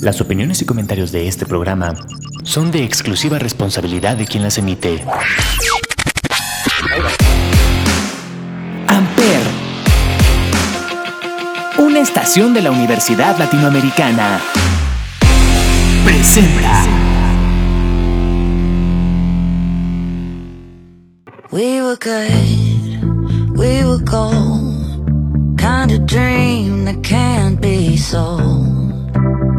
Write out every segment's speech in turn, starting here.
Las opiniones y comentarios de este programa son de exclusiva responsabilidad de quien las emite. Amper. Una estación de la Universidad Latinoamericana. Presenta. We were good, we were gold. Kind of dream that can't be sold.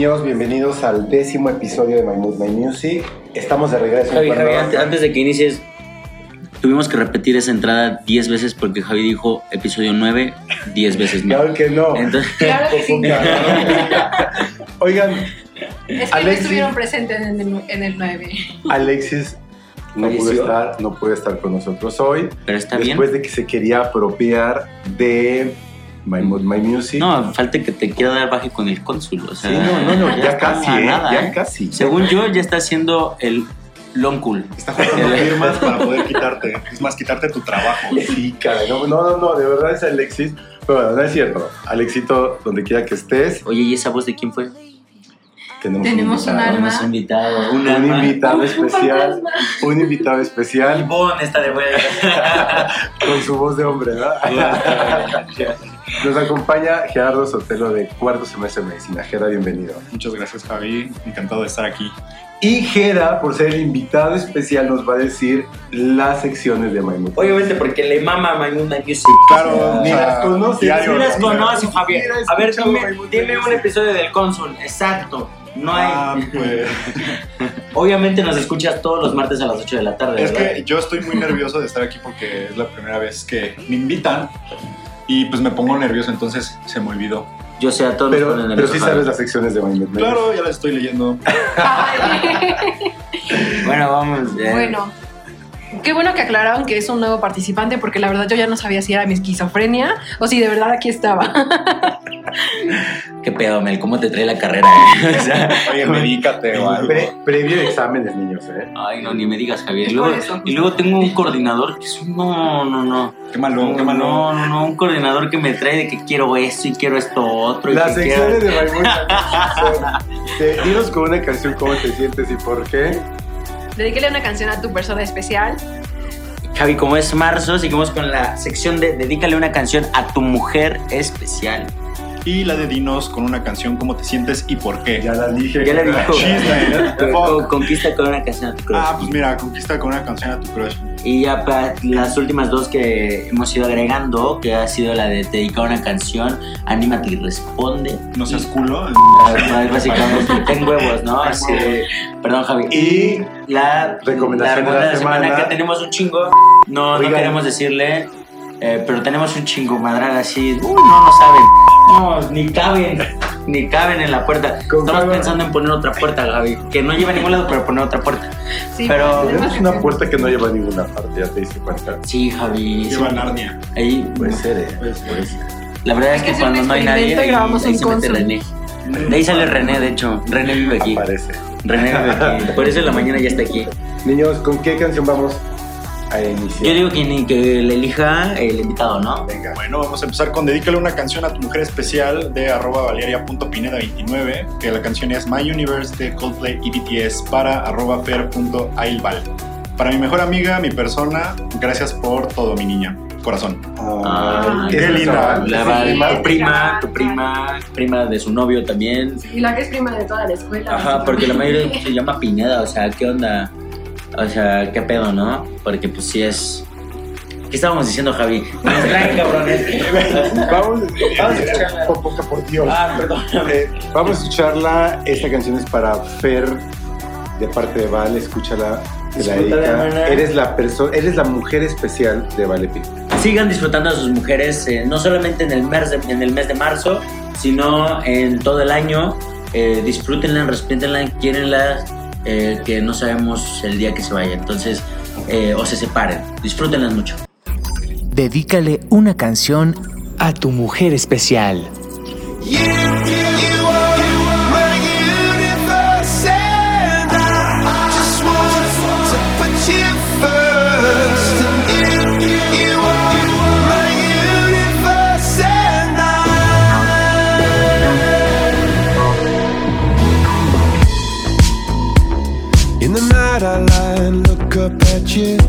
Niños, bienvenidos al décimo episodio de My Mood, My Music. Estamos de regreso. Javi, Javi, antes, antes de que inicies, tuvimos que repetir esa entrada 10 veces porque Javi dijo episodio 9 10 veces más. Claro que no. Entonces, Claro que sí. Oigan, Es que Alexis- no estuvieron presentes en el, en el 9. Alexis no pudo, estar, no puede estar con nosotros hoy. pero está bien. después de que se quería apropiar de My My Music. No, falta que te quiera dar baje con el cónsul. O sea, Sí, no, no, no, ya, casi, ¿eh? nada, ya ¿eh? casi. Según yo, ya está haciendo el long cool. Está juntando firmas para poder quitarte. Es más, quitarte tu trabajo. Sí, caray. No, no, no, de verdad es Alexis. Pero bueno, no es cierto. Alexito, donde quiera que estés, Oye, ¿y esa voz de quién fue? tenemos, Tenemos un un invitado. alma. Invitado. Un Un alma. invitado Un especial. fantasma. Un invitado especial Ivonne está de vuelta. con su voz de hombre, ¿no? Nos acompaña Gerardo Sotelo de cuarto semestre de medicina. Gera, bienvenido. Muchas gracias, Javi. Encantado de estar aquí. Y Gera, por ser el invitado especial, nos va a decir las secciones de Maimut. Obviamente porque le mama My Moon My Music. Claro, Ni las conoces. diario, Sí las ¿no? conoce, Javier. A ver, dime, dime un episodio del cónsul. Exacto. No hay. Ah, pues, Obviamente nos escuchas todos los martes a las 8 de la tarde, es ¿verdad? que yo estoy muy nervioso de estar aquí porque es la primera vez que me invitan y pues me pongo nervioso, entonces se me olvidó. Yo sé, a todos Pero, nos ponen pero sí sabes las secciones de Maimut. Claro, ya la estoy leyendo. Bueno, vamos. eh, Bueno, qué bueno que aclararon que es un nuevo participante porque la verdad yo ya no sabía si era mi esquizofrenia o si de verdad aquí estaba. Qué pedo, Mel, ¿cómo te trae la carrera? eh? O sea, Oye, medícate o algo. Pre- previo de exámenes, niños, ¿eh? ay, no, ni me digas, Javier. Y luego, y tengo un coordinador que es un. No, no, no. Qué malo, qué malo. No, no, no. Un coordinador que me trae de que quiero esto y quiero esto otro. Las secciones quiero... de te- Dinos con una canción cómo te sientes y por qué. Dedíquele una canción a tu persona especial. Javi, como es marzo, seguimos con la sección de Dedícale una canción a tu mujer especial. Y la de Dinos con una canción, ¿cómo te sientes y por qué? Ya la dije. Ya le dijo. Chisme, Con-. Conquista con una canción a tu crush. Ah, pues mira, conquista con una canción a tu crush. Y ya para las últimas dos que hemos ido agregando, que ha sido la de dedicar una canción, anímate y responde. No seas culo. Ah, Básicamente, ten huevos, ¿no? Así, perdón, Javi. Y la Recomendación la de la semana, semana. que tenemos un chingo. No, Oigan. no queremos decirle, eh, pero tenemos un chingo madral así. Uy, no, no saben. No, ni caben. Ni caben en la puerta. Estamos pensando en poner otra puerta, Gaby. Que no lleva a ningún lado, pero poner otra puerta. Sí, Pero tenemos una puerta que no lleva a ninguna parte, ya te diste cuenta. Sí, Javi. sí. Lleva Narnia. Ahí, Puede ser, ¿eh? Pues, Puede ser. la verdad es que cuando no hay nadie, ahí, grabamos ahí un se mete. René. De ahí sale René, de hecho. René vive aquí. Aparece. René vive aquí. Por eso en la mañana ya está aquí. Niños, ¿con qué canción vamos? A iniciar. Yo digo que, ni- que le elija el invitado, ¿no? Venga. Bueno, vamos a empezar con Dedícale una canción a tu mujer especial de arroba valeria.pineda29, que la canción es My Universe de Coldplay y BTS para arroba fer.ailval. Para mi mejor amiga, mi persona, gracias por todo, mi niña. Corazón. Ah, Ay, qué linda. La prima. tu prima, tu prima, prima de su novio también. Y la que es prima de toda la escuela. Ajá, porque la mayoría se llama Pineda, o sea, ¿qué onda? O sea, ¿qué pedo, no? Porque pues sí es... ¿Qué estábamos diciendo, Javi? Me distraen, cabrones. Vamos, Vamos a escucharla. por Dios. Ah, perdón. Eh, vamos a escucharla. Esta canción es para Fer, de parte de Val. Escúchala. Te la dedica. Eres la persona, eres la mujer especial de Vale. Sigan disfrutando a sus mujeres, eh, no solamente en el, mes de, en el mes de marzo, sino en todo el año. Eh, disfrútenla, respétenla, quierenla, eh, que no sabemos el día que se vaya. Entonces, eh, o se separen. Disfrútenlas mucho. Dedícale una canción a tu mujer especial. In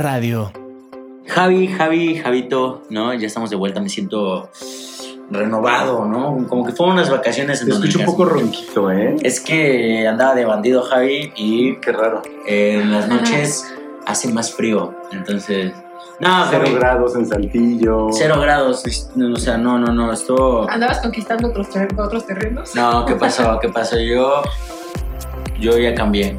radio. Javi, Javi, Javito, ¿no? Ya estamos de vuelta, me siento renovado, ¿no? Como que fueron unas vacaciones en Te escucho un poco ronquito, ¿eh? Es que andaba de bandido Javi y Qué raro. eh, en las noches hace más frío. Entonces, no, Cero Javi, grados en Saltillo. cero grados. O sea, no, no, no, esto... ¿Andabas conquistando otros, ter- otros terrenos? No, ¿qué pasó? ¿Qué pasó? Yo, yo ya cambié.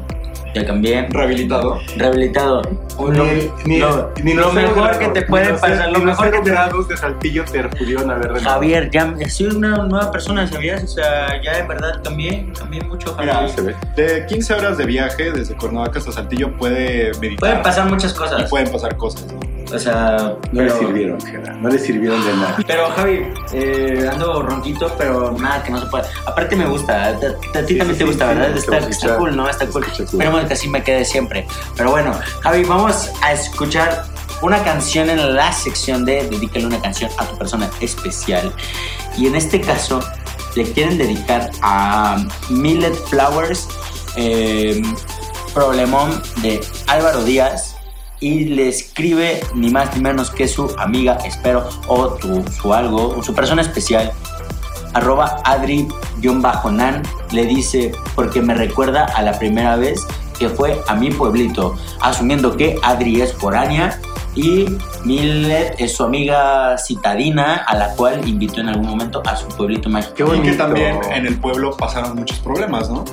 Ya cambié. Rehabilitado. Rehabilitado. Lo, Ni, ni, lo- ni lo mejor grados, que te puede pasar, lo mejor que grados de Saltillo te pudieron haber renovado. Javier, ya soy una nueva persona, ¿sabías? O sea, ya en verdad cambié, cambié mucho, Javier. Se ve. De 15 horas de viaje desde Cuernavaca hasta Saltillo puede meditar. Pueden pasar muchas y cosas. pueden pasar cosas, ¿no? O sea, No pero, le sirvieron, Gerard. No le sirvieron de nada. Pero Javi, eh, ando ronquito, pero nada que no se pueda. Aparte me gusta, a, ti también te gusta, ¿verdad? Está, cool, ¿no? Está cool. Esperemos que así me quede siempre. Pero bueno, Javi, vamos a escuchar una canción en la sección de Dedícale una canción a tu persona especial. Y en este caso, le quieren dedicar a Millet Flowers, eh, problemón de Álvaro Díaz. Y le escribe ni más ni menos que su amiga, espero, o tu, su algo, o su persona especial, arroba adri-nan, le dice, porque me recuerda a la primera vez que fue a mi pueblito, asumiendo que Adri es foránea y Millet es su amiga citadina, a la cual invitó en algún momento a su pueblito mágico. Qué Y que bonito. también en el pueblo pasaron muchos problemas, ¿no?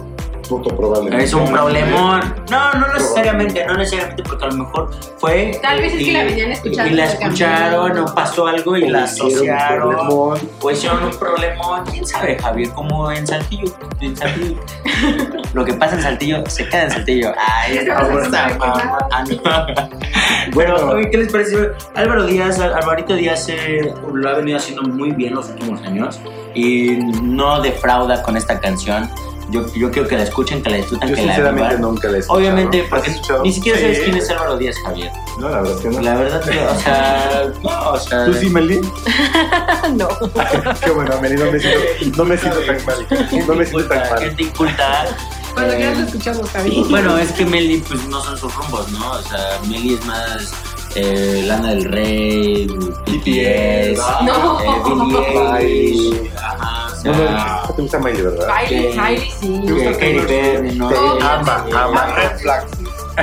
Puto probablemente. Es un problemón. No, no necesariamente, no necesariamente, porque a lo mejor fue. Tal vez es que y- la venían escuchando Y la escucharon, o pasó algo y la Hicieron un asociaron. problemón. O hicieron un problemón. ¿Quién sabe, Javier? Como en Saltillo. En Saltillo. Lo que pasa en Saltillo se queda en Saltillo. Ay, esta. Ah, no. Bueno, ¿qué les parece? Álvaro Díaz, Al- Alvarito Díaz eh, lo ha venido haciendo muy bien los últimos años y no defrauda con esta canción. Yo, yo quiero que la escuchen, que la disfruten, Yo que la sinceramente vivan. nunca la he escuchado. Obviamente, ¿Has porque ni siquiera Sí. sabes quién es Álvaro Díaz, Javier. No, la verdad es que no. La verdad, que, o sea, no, o sea. ¿Tú sí, Meli? no. Qué bueno, Meli, no me siento, no me siento tan mal. No me siento tan mal. gente inculta. Cuando Eh, quieras lo escuchamos, Javi. Bueno, es que Meli, pues no son sus rumbos, ¿no? O sea, Meli es más eh, Lana del Rey, BTS, No. eh, Billie Ay. Eilish, ajá, o No, sea, no, te gusta Miley, ¿verdad? Miley, sí. ¿Te gusta Katy Perry, ¿no? Ama, ama. Red flag.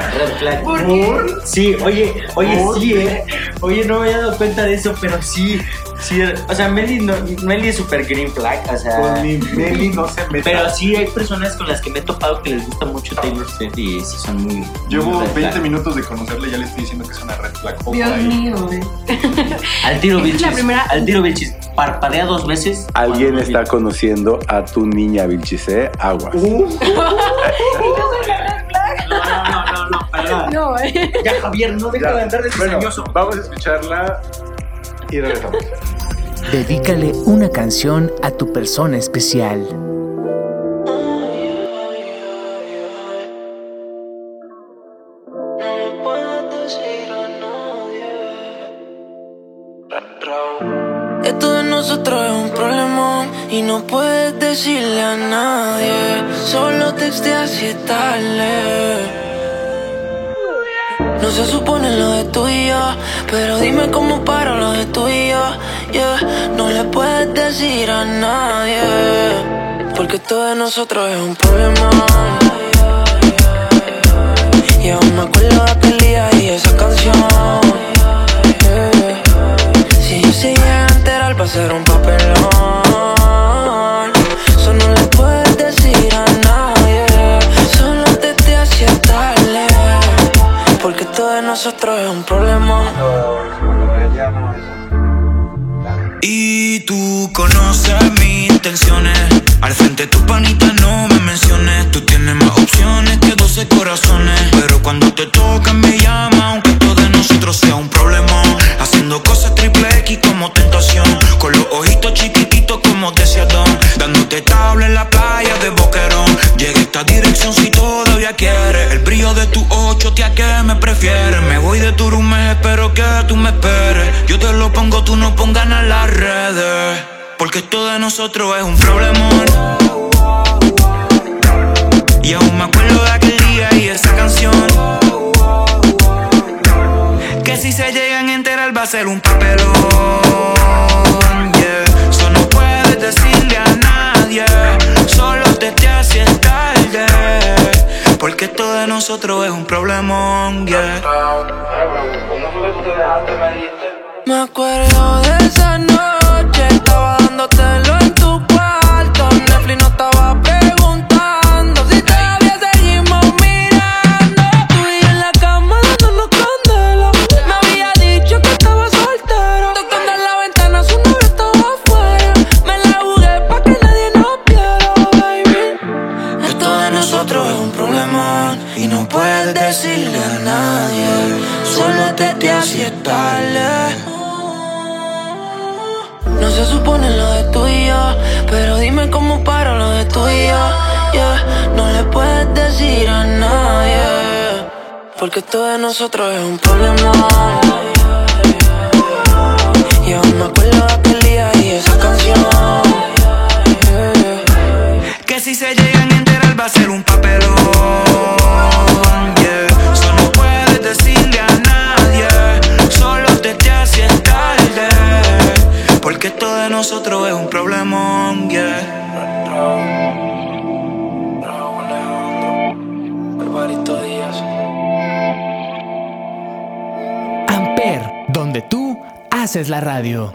Red Flag. ¿Por qué? Sí, oye, oye, ¿Por sí, eh. Oye, no me había dado cuenta de eso, pero sí, sí. O sea, Meli, no, Meli es super green flag, o sea. Con mi Meli no se meta. Pero sí hay personas con las que me he topado que les gusta mucho Taylor Swift y sí son muy. Llevo muy red 20 flag. minutos de conocerle y ya le estoy diciendo que es una red flag. Dios ahí. mío, güey. Al tiro Esa es la Vilchis. primera- Al tiro Vilchis. Parpadea dos veces. Alguien está conociendo a tu niña Vilchise Aguas. Uh. no, eh. Ya, Javier, no deja de andar de Bueno, vamos a escucharla y regresamos. Dedícale una canción a tu persona especial. Porque esto de nosotros es un problemón. Y aún me acuerdo de aquel día y esa canción. Si yo se llega a enterar va a un papelón Eso no le puedes decir a nadie Solo te te hacía tarde Porque todo de nosotros es un problema Y tú conoces mis intenciones. Al frente tu panita no me menciones. Tú tienes más opciones que 12 corazones. Pero cuando te tocan me llama, aunque todo de nosotros sea un problema. Haciendo cosas triple X como tentación. Con los ojitos chiquititos como deseadón. Dándote tabla en la playa de Boquerón. Llega esta dirección si todavía quieres. El brillo de tu ocho, tía, que me prefieres. Me voy de tu espero que tú me esperes. Yo te lo pongo, tú no pongas en las redes. Porque todo de nosotros es un problemón. Y aún me acuerdo de aquel día y esa canción. Que si se llegan a enterar va a ser un papelón. Yeah. Eso no puedes decirle a nadie. Solo te te haces tarde. Porque todo de nosotros es un problemón. Yeah. Me acuerdo de esa noche, estaba decir a nadie, porque esto de nosotros es un problema. Y aún me acuerdo de aquel día y esa canción. Que si se llegan a enterar va a ser un papelón. Yeah. Solo puedes decirle a nadie, solo te te haces tarde. Porque esto de nosotros es un problemón, yeah. Alvarito Díaz. Amper, donde tú haces la radio.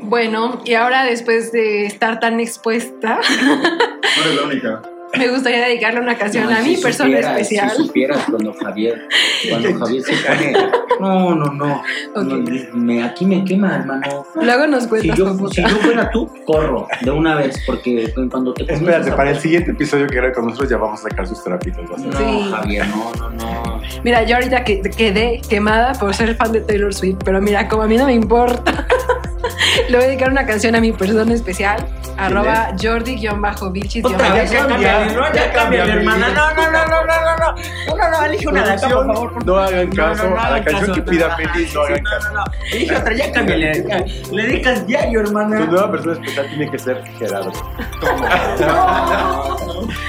Bueno, y ahora después de estar tan expuesta, No eres la única. Me gustaría dedicarle una canción No, a si mi persona especial. Si supieras cuando Javier, cuando Javier se pone. No, no, no. Me- aquí me quema, hermano. Luego nos Si cuentas. yo, cómo si yo fuera tú, corro de una vez, porque cuando te Espérate, para el siguiente episodio que con nosotros ya vamos a sacar sus trapitos. No, Sí. Javier, no, no, no. Mira, yo ahorita que, quedé quemada por ser fan de Taylor Swift, pero mira, como a mí no me importa, le voy a dedicar una canción a mi persona especial, arroba jordi-bichis. Ya cámbiale, no, ya cámbiale. hermana. No, no, no, no, no, no, no. No, no, no, elige una de acá, por favor. No hagan No, caso no, no a la canción que pida sí, no hagan caso. No, no, no. Elige otra, ya cámbiale. Le dedicas diario, Tu hermana. nueva persona especial tiene que ser Gerardo.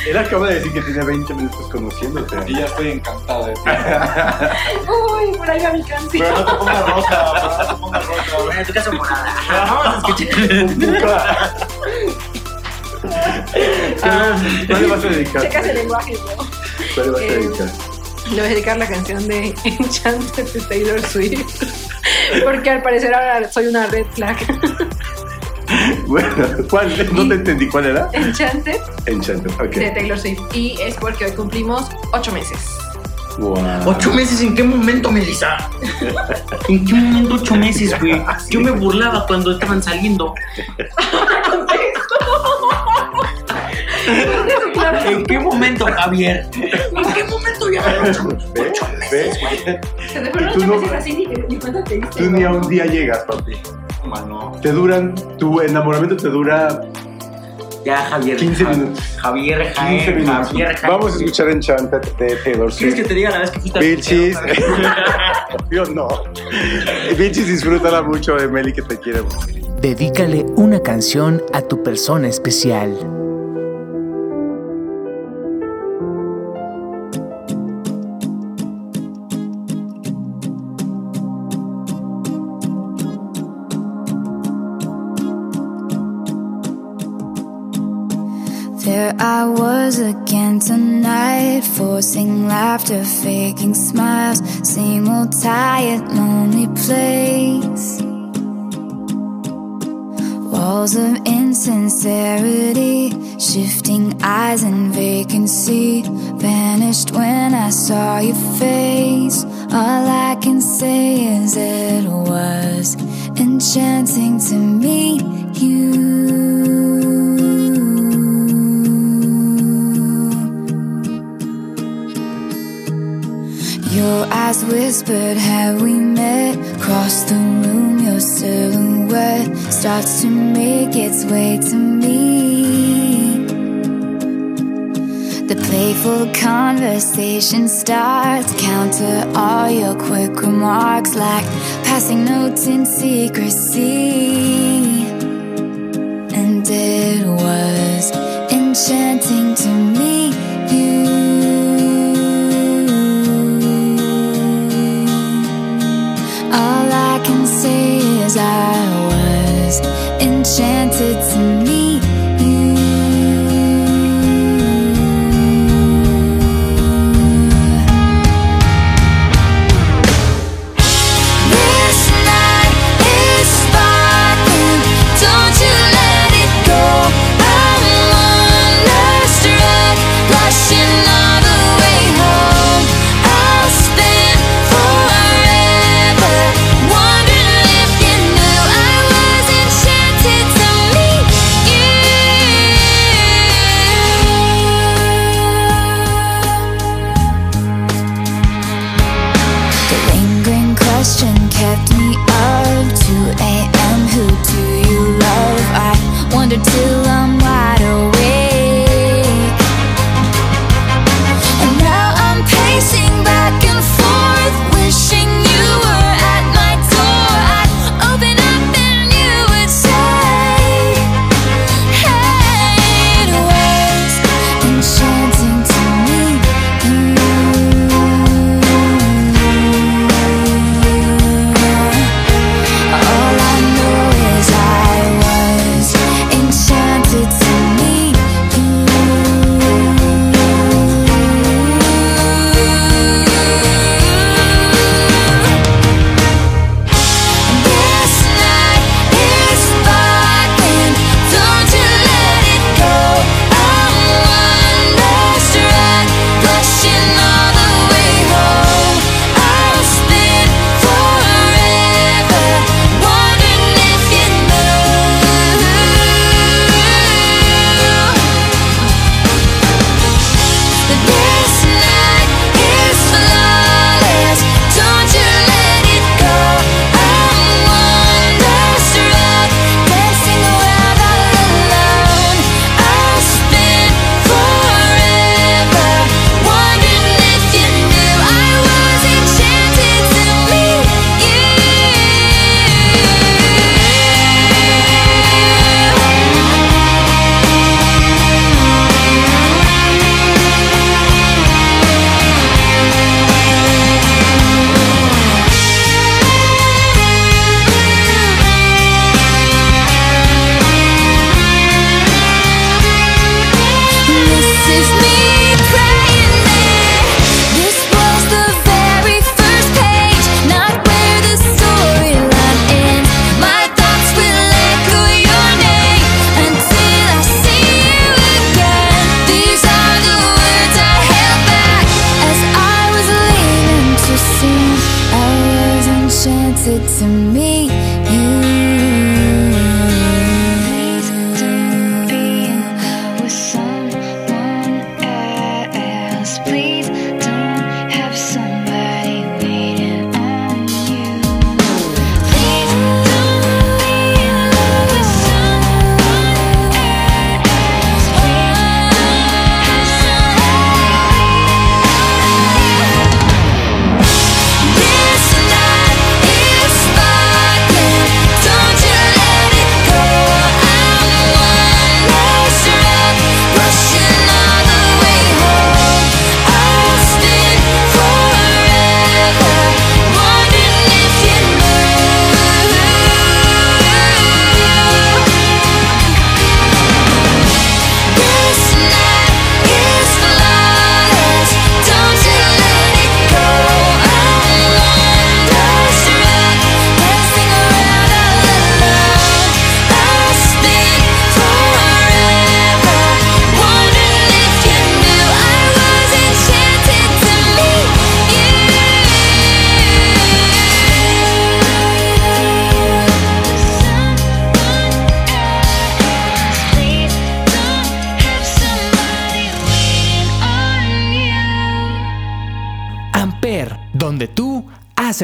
Él acaba de decir que tiene 20 minutos conociéndote. Y ya estoy encantada de. Uy, por ahí va mi canción. Pero no te pongas rosa, pero no te pongas rosa. Bueno, en tu caso, morada. Vamos a escuchar. ¿Cuál le vas a dedicar? Checas el lenguaje, ¿no? ¿Cuál le vas a Eh, dedicar? Le voy a dedicar la canción de Enchanted de Taylor Swift. Porque al parecer ahora soy una red flag. Bueno, ¿cuál? No te entendí. ¿Cuál era? Enchanted Enchanted. de Ok. Taylor Swift. Y es porque hoy cumplimos ocho meses. Wow. ¿Ocho meses en qué momento, Melissa? ¿En qué momento ocho meses, güey? Yo me burlaba cuando estaban saliendo. ¿En qué momento, Javier? ¿En qué momento ya ocho, meses? Se te fueron ocho no- meses así ni cuenta te diste. Tú ni a un día llegas, papi. Mano. Te duran, tu enamoramiento te dura Ya, Javier. 15 Ja- minutos. Javier, 15 Javier, minutos. Javier, Javier. Vamos a escuchar Enchanted de Taylor ¿Quieres Swift. que te diga la vez que fuiste al Yo no. Bill Cheese disfrútala mucho de Meli que te quiere. Dedícale una canción a tu persona especial. There I was again tonight, forcing laughter, faking smiles, same old tired, lonely place. Walls of insincerity, shifting eyes and vacancy, vanished when I saw your face. All I can say is it was enchanting to meet you. Your eyes whispered, Have we met? Across the room, your silhouette starts to make its way to me. The playful conversation starts. Counter all your quick remarks like passing notes in secrecy. Can say is I was enchanted to meet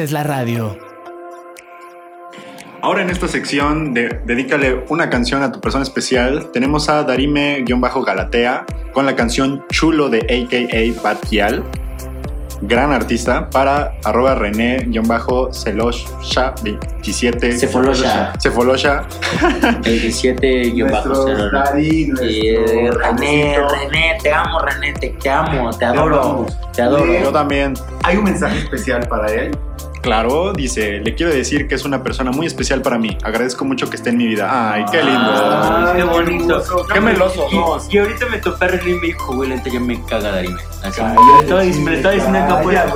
haces la radio. Ahora en esta sección de Dedícale una canción a tu persona especial, tenemos a Darime-Galatea con la canción Chulo de AKA Batial, gran artista, para arroba René-Celosha27. Cefolosha. Cefolosha. El 17 yo bajo Nuestro cero. Dari, nuestro Y, eh, René, Juancito. René, te amo, René, te, te amo, te adoro, te adoro. Yo también. Hay un mensaje especial para él. Claro, dice, le quiero decir que es una persona muy especial para mí. Agradezco mucho que esté en mi vida. Ay, qué lindo. Ay, qué bonito. Qué meloso Y, ahorita me topé a René y me dijo, güey, lente ya me caga Darime. Así, Cállate, me lo estaba diciendo- me lo estaba diciendo acá afuera. Me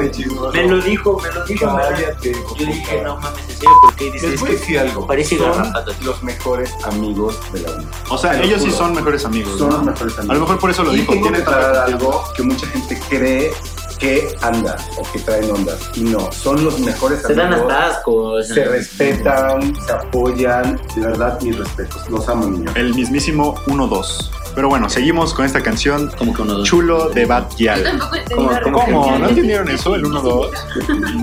lo dijo, me lo dijo. me lo- Cállate, Yo dije, no mames, en serio, ¿por qué dices Les es voy a que decir algo. parece Son garrapata? los mejores amigos de la vida. O sea, ellos sí son mejores amigos. Son ¿no? los mejores amigos. A lo mejor por eso lo y dijo. Que Tiene confianza. algo que mucha gente cree que anda o que traen ondas. Y no, son los mejores Se dan amigos. asco. o sea. Se respetan, se apoyan. De verdad, mis respetos. Los amo, niños. El mismísimo 1-2. Pero bueno, seguimos con esta canción Como que uno dos. Chulo de Bad Gyal. ¿Cómo- cómo-. ¿No entendieron eso? El 1-2.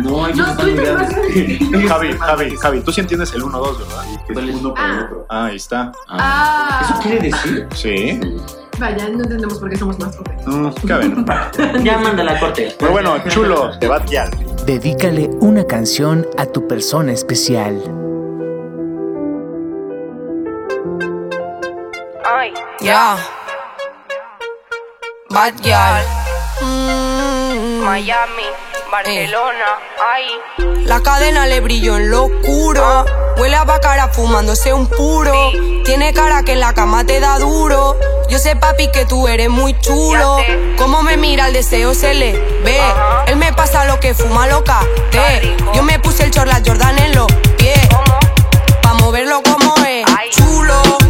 No, ellos No, ligados. Javi, Javi, Javi, tú sí entiendes el 1-2, ¿verdad? Que ¿Cuál es es? uno por el Ah. otro. Ah, ahí está. Ah. ¿Eso quiere decir? Sí. Vaya, no entendemos por qué somos más jóvenes. Mm. Ya manda la corte. Pero bueno, chulo de Bad Gyal. Dedícale una canción a tu persona especial. Ya. Bad Gyal. Miami, Barcelona, ay. La cadena le brilló en lo oscuro. Huele a bacara fumándose un puro. Tiene cara que en la cama te da duro. Yo sé, papi, que tú eres muy chulo. Como me mira, el deseo se le ve. Él me pasa lo que fuma loca. Te. Yo me puse el chorla Jordan en los pies. Pa' moverlo como es. Chulo.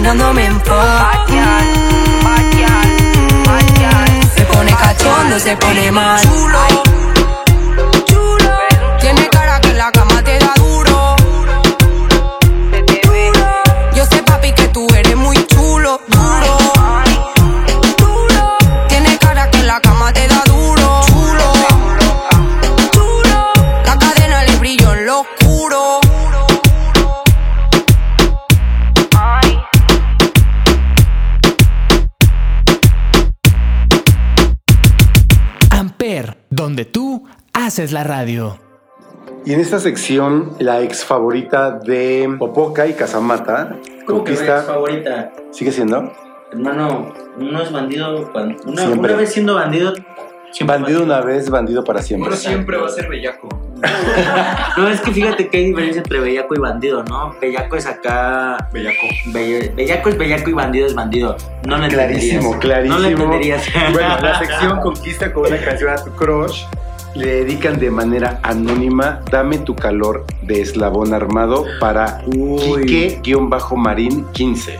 Imaginándome en pop. Se pone cachondo, se pone mal. Chulo. Haces la radio. Y en esta sección, la ex favorita de Popoca y Casamata ¿Cómo que conquista. favorita? ¿Sigue siendo? Hermano, uno es bandido. cuando- Una, Siempre. una vez siendo bandido. siempre Bandido una vez, bandido para siempre. Uno siempre va a ser bellaco. No, es que fíjate que hay diferencia entre bellaco y bandido, ¿no? Bellaco es acá. Bellaco. Be- bellaco es bellaco y bandido es bandido. No lo Clarísimo, entenderías. clarísimo. No lo entenderías. Bueno, la sección conquista con una canción a tu crush. Le dedican de manera anónima Dame tu calor de eslabón armado para. Quique-Marín 15.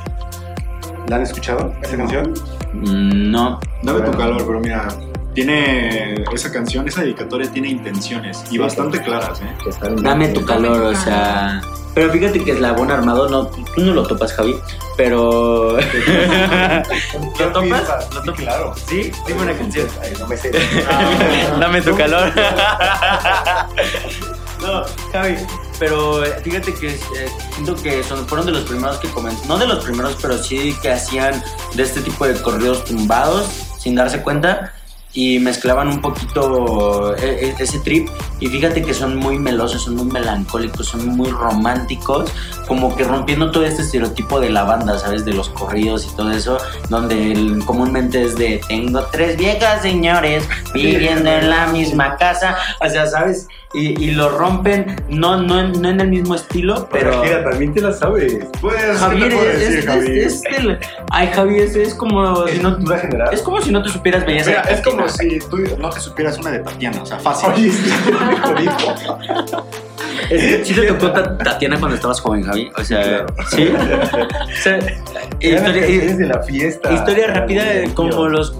¿La han escuchado esa canción? Mm, No. Dame tu calor, pero mira, tiene esa canción, esa dedicatoria tiene intenciones y bastante claras, ¿eh? Dame tu calor, o sea. Pero fíjate que Eslabón Armado, no, tú no lo topas, Javi. Pero. ¿Lo topas? ¿Lo topas? Claro. Sí, dime una canción. Ay, no me sé. Dame tu calor. no, Javi. Pero eh, fíjate que eh, siento que son, fueron de los primeros que comenté. No de los primeros, pero sí que hacían de este tipo de corridos tumbados sin darse cuenta. Y mezclaban un poquito eh, eh, ese trip. Y fíjate que son muy melosos, son muy melancólicos, son muy románticos. Como que rompiendo todo este estereotipo de la banda, ¿sabes? De los corridos y todo eso. Donde el- comúnmente es de tengo tres viejas señores viviendo en la misma casa. O sea, ¿sabes? Y, y lo rompen, no, no, en- no en el mismo estilo, pero. Mira, también te la sabes. Pues, Javier ¿qué te puedo es, decir, es- es- es el- Ay, Javier, es, es como si no. Es como si no te supieras belleza. Mira, es como si tú no te supieras una de Tatiana, o sea, fácil. Oye, sí, te tocó Ta- Tatiana cuando estabas joven, Javi. O sea, Claro. sí. O sea, historia, de la fiesta. historia rápida como los.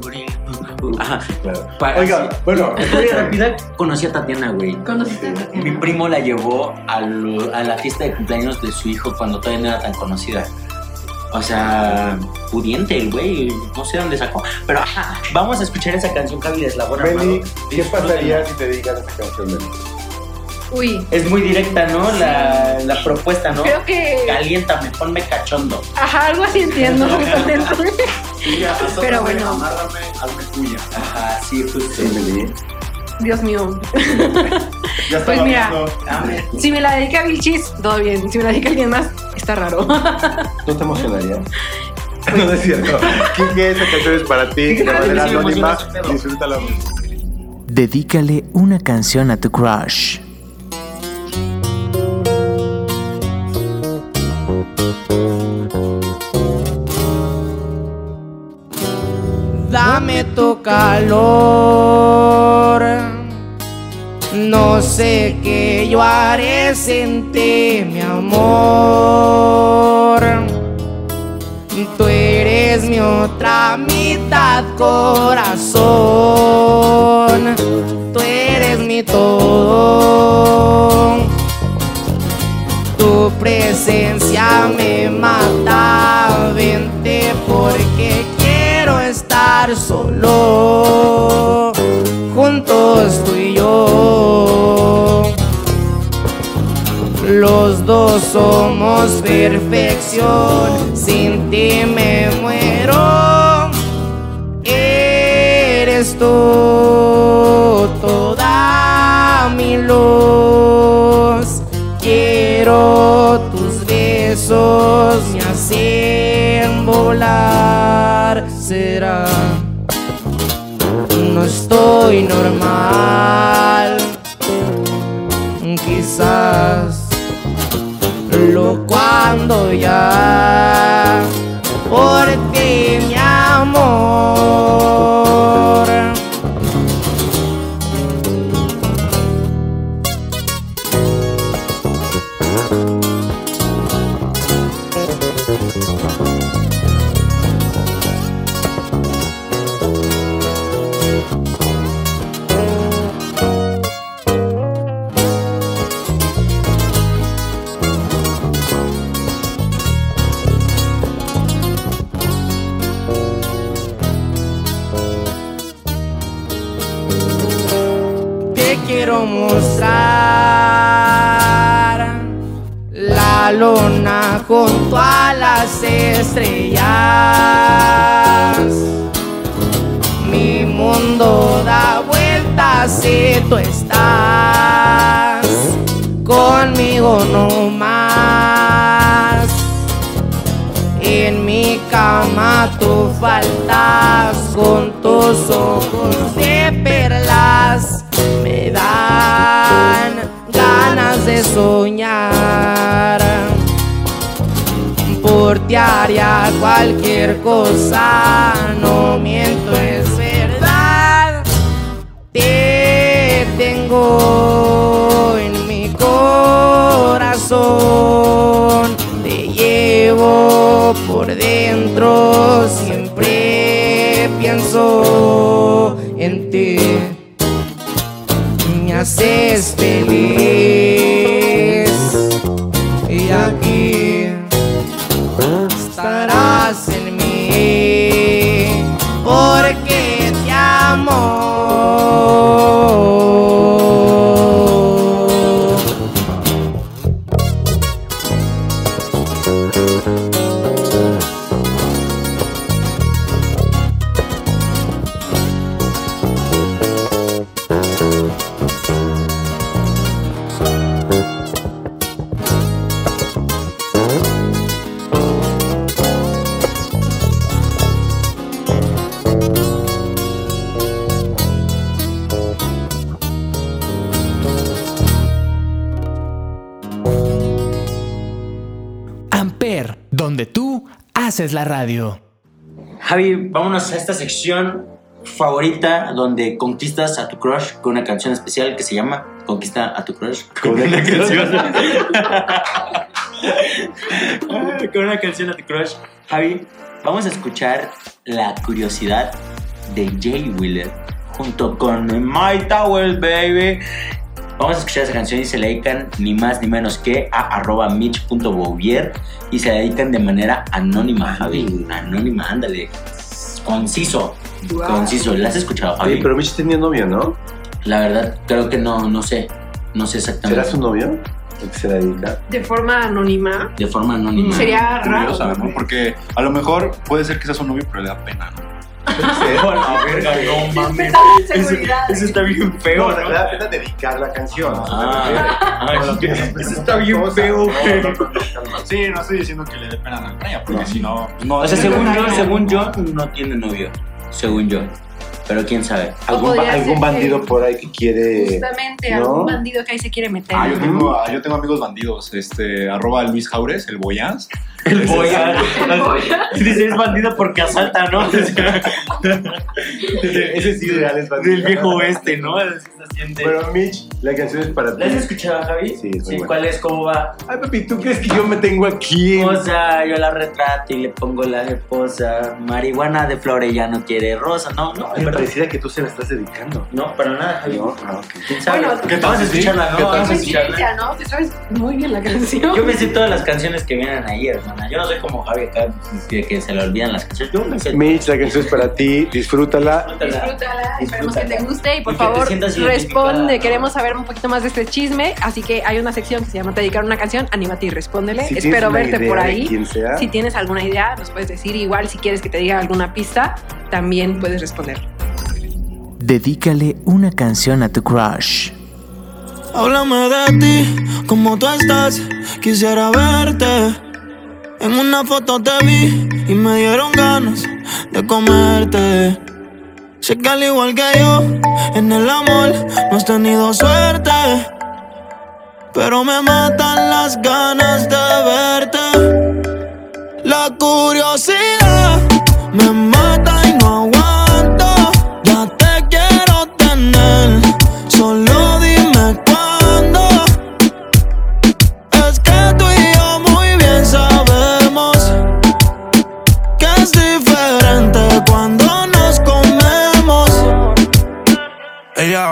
Ajá. Claro. Oiga, sí. bueno, rápida, conocí a Tatiana, güey. ¿Conociste a Mi Tatiana? primo la llevó a, lo- a la fiesta de cumpleaños de su hijo cuando todavía no era tan conocida. O sea, pudiente el güey, no sé dónde sacó. Pero ajá, vamos a escuchar esa canción, Javi de Eslabón Armado. ¿qué pasaría si te dedican esa canción, Meli? Uy, Es muy directa, ¿no? La, la propuesta, ¿no? creo que. Caliéntame, ponme cachondo. Ajá, algo así entiendo. Pero bueno. Amárrame, hazme. Ajá, sí, justo. Sí, Meli. Dios mío. Ya Pues mira. viendo-. Si me la dedica Vilchis, todo bien. Si me la dedica alguien más, está raro. ¿No te emocionarías? No es cierto. Quique, esa canción es para ti. De manera anónima. Disfrútala. Dedícale una canción a tu crush. Tu calor. No sé qué yo haré sin ti, mi amor. Tú eres mi otra mitad, corazón. Tú eres mi todo. Tu presencia me mata, vente porque solo, juntos tú y yo. Los dos somos perfección, sin ti me muero. Eres tú toda mi luz. Quiero tus besos, me hacen volar. No estoy normal. Quizás lo cuando ya cualquier donde tú haces la radio. Javi, vámonos a esta sección favorita donde conquistas a tu crush con una canción especial que se llama Conquista a tu crush con una canción. con una canción a tu crush. Javi, vamos a escuchar la curiosidad de Jay Wheeler junto con My Towel Baby. Vamos a escuchar esa canción y se la dedican ni más ni menos que a arroba mitch.bouvier y se la dedican de manera anónima, Javi. Anónima, ándale. Conciso. Wow. Conciso. ¿La has escuchado, Javi? Oye, pero Mitch tenía novio, ¿no? La verdad, creo que no, no sé. No sé exactamente. ¿Será su novio? ¿El que se la dedica? De forma anónima. De forma anónima. Sería raro. Curiosa, ¿no? Porque a lo mejor puede ser que sea su novio, pero le da pena, ¿no? la verga, no mames. Eso, eso está bien feo, No, da pena dedicar la canción. Ah, ah, eso está bien feo. Sí, no estoy diciendo que le dé pena a la playa, porque si no, no. O sea, según yo, según yo, no tiene novio. Según yo. Pero quién sabe. ¿Algún, algún bandido que- por ahí que quiere. Justamente, ¿no? algún bandido que ahí se quiere meter. Ah, yo tengo, ah, yo tengo amigos bandidos, este, arroba Luis Jaures, el Boyas. El boya. Dice, es bandido porque asalta, ¿no? Ese sí real es bandido. Del viejo oeste, ¿no? Bueno, Mitch, la canción es para ti. ¿La has escuchado, Javi? Sí, es muy buena. ¿Cuál es? ¿Cómo va? Ay, papi, ¿tú crees que yo me tengo aquí? O sea, yo la retrato y le pongo la esposa. Marihuana de flores ya no quiere rosa. No, no, es verdad. Pareciera que tú se la estás dedicando. No, para nada, Javi. No, ah, ok. ¿Quién sabe? Bueno, ¿Qué Vamos a escucharla, ¿no? Vamos a Qué escucharla. ¿no? Te sabes muy bien la canción. Yo me sé todas las canciones que vienen ahí, hermana. Yo no soy como Javi acá, que, que se le olvidan las canciones. Yo me sé. Mitch, la canción es para ti. Disfrútala. Disfrútala, esperemos que te Disfrútala. guste y por Y que favor responde. Queremos saber un poquito más de este chisme, así que hay una sección que se llama Te dedicar una canción, anímate y respóndele. Si Espero verte por ahí. quién sea. Si tienes alguna idea, nos puedes decir. Igual si quieres que te diga alguna pista, también puedes responder. Dedícale una canción a tu crush. Háblame de ti, como tú estás, quisiera verte. En una foto te vi y me dieron ganas de comerte. Sé que al igual que yo, en el amor no has tenido suerte. Pero me matan las ganas de verte. La curiosidad me mata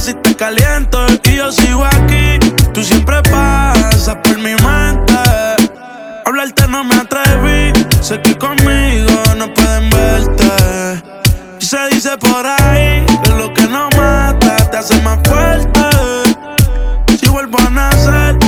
si te caliento y yo sigo aquí. Tú siempre pasas por mi mente. Hablarte no me atreví, sé que conmigo no pueden verte. Y se dice por ahí que lo que no mata te hace más fuerte. Si vuelvo a nacer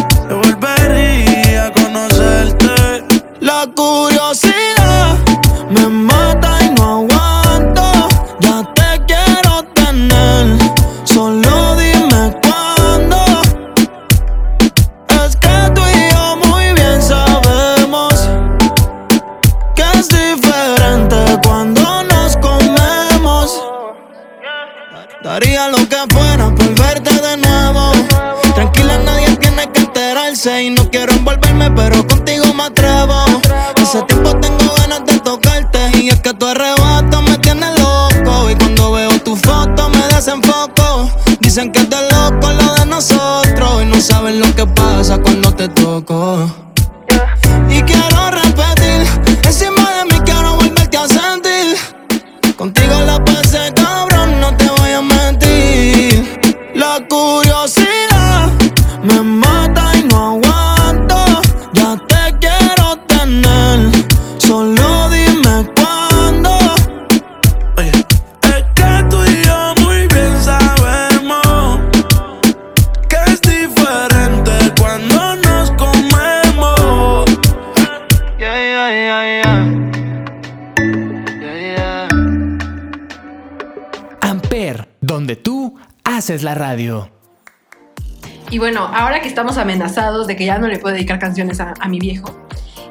Y no quiero envolverme, pero contigo me atrevo. Hace tiempo tengo ganas de tocarte. Y es que tu arrebato me tiene loco. Y cuando veo tu foto me desenfoco. Dicen que es de loco lo de nosotros. Y no saben lo que pasa cuando te toco. La radio. Y bueno, ahora que estamos amenazados de que ya no le puedo dedicar canciones a, a mi viejo.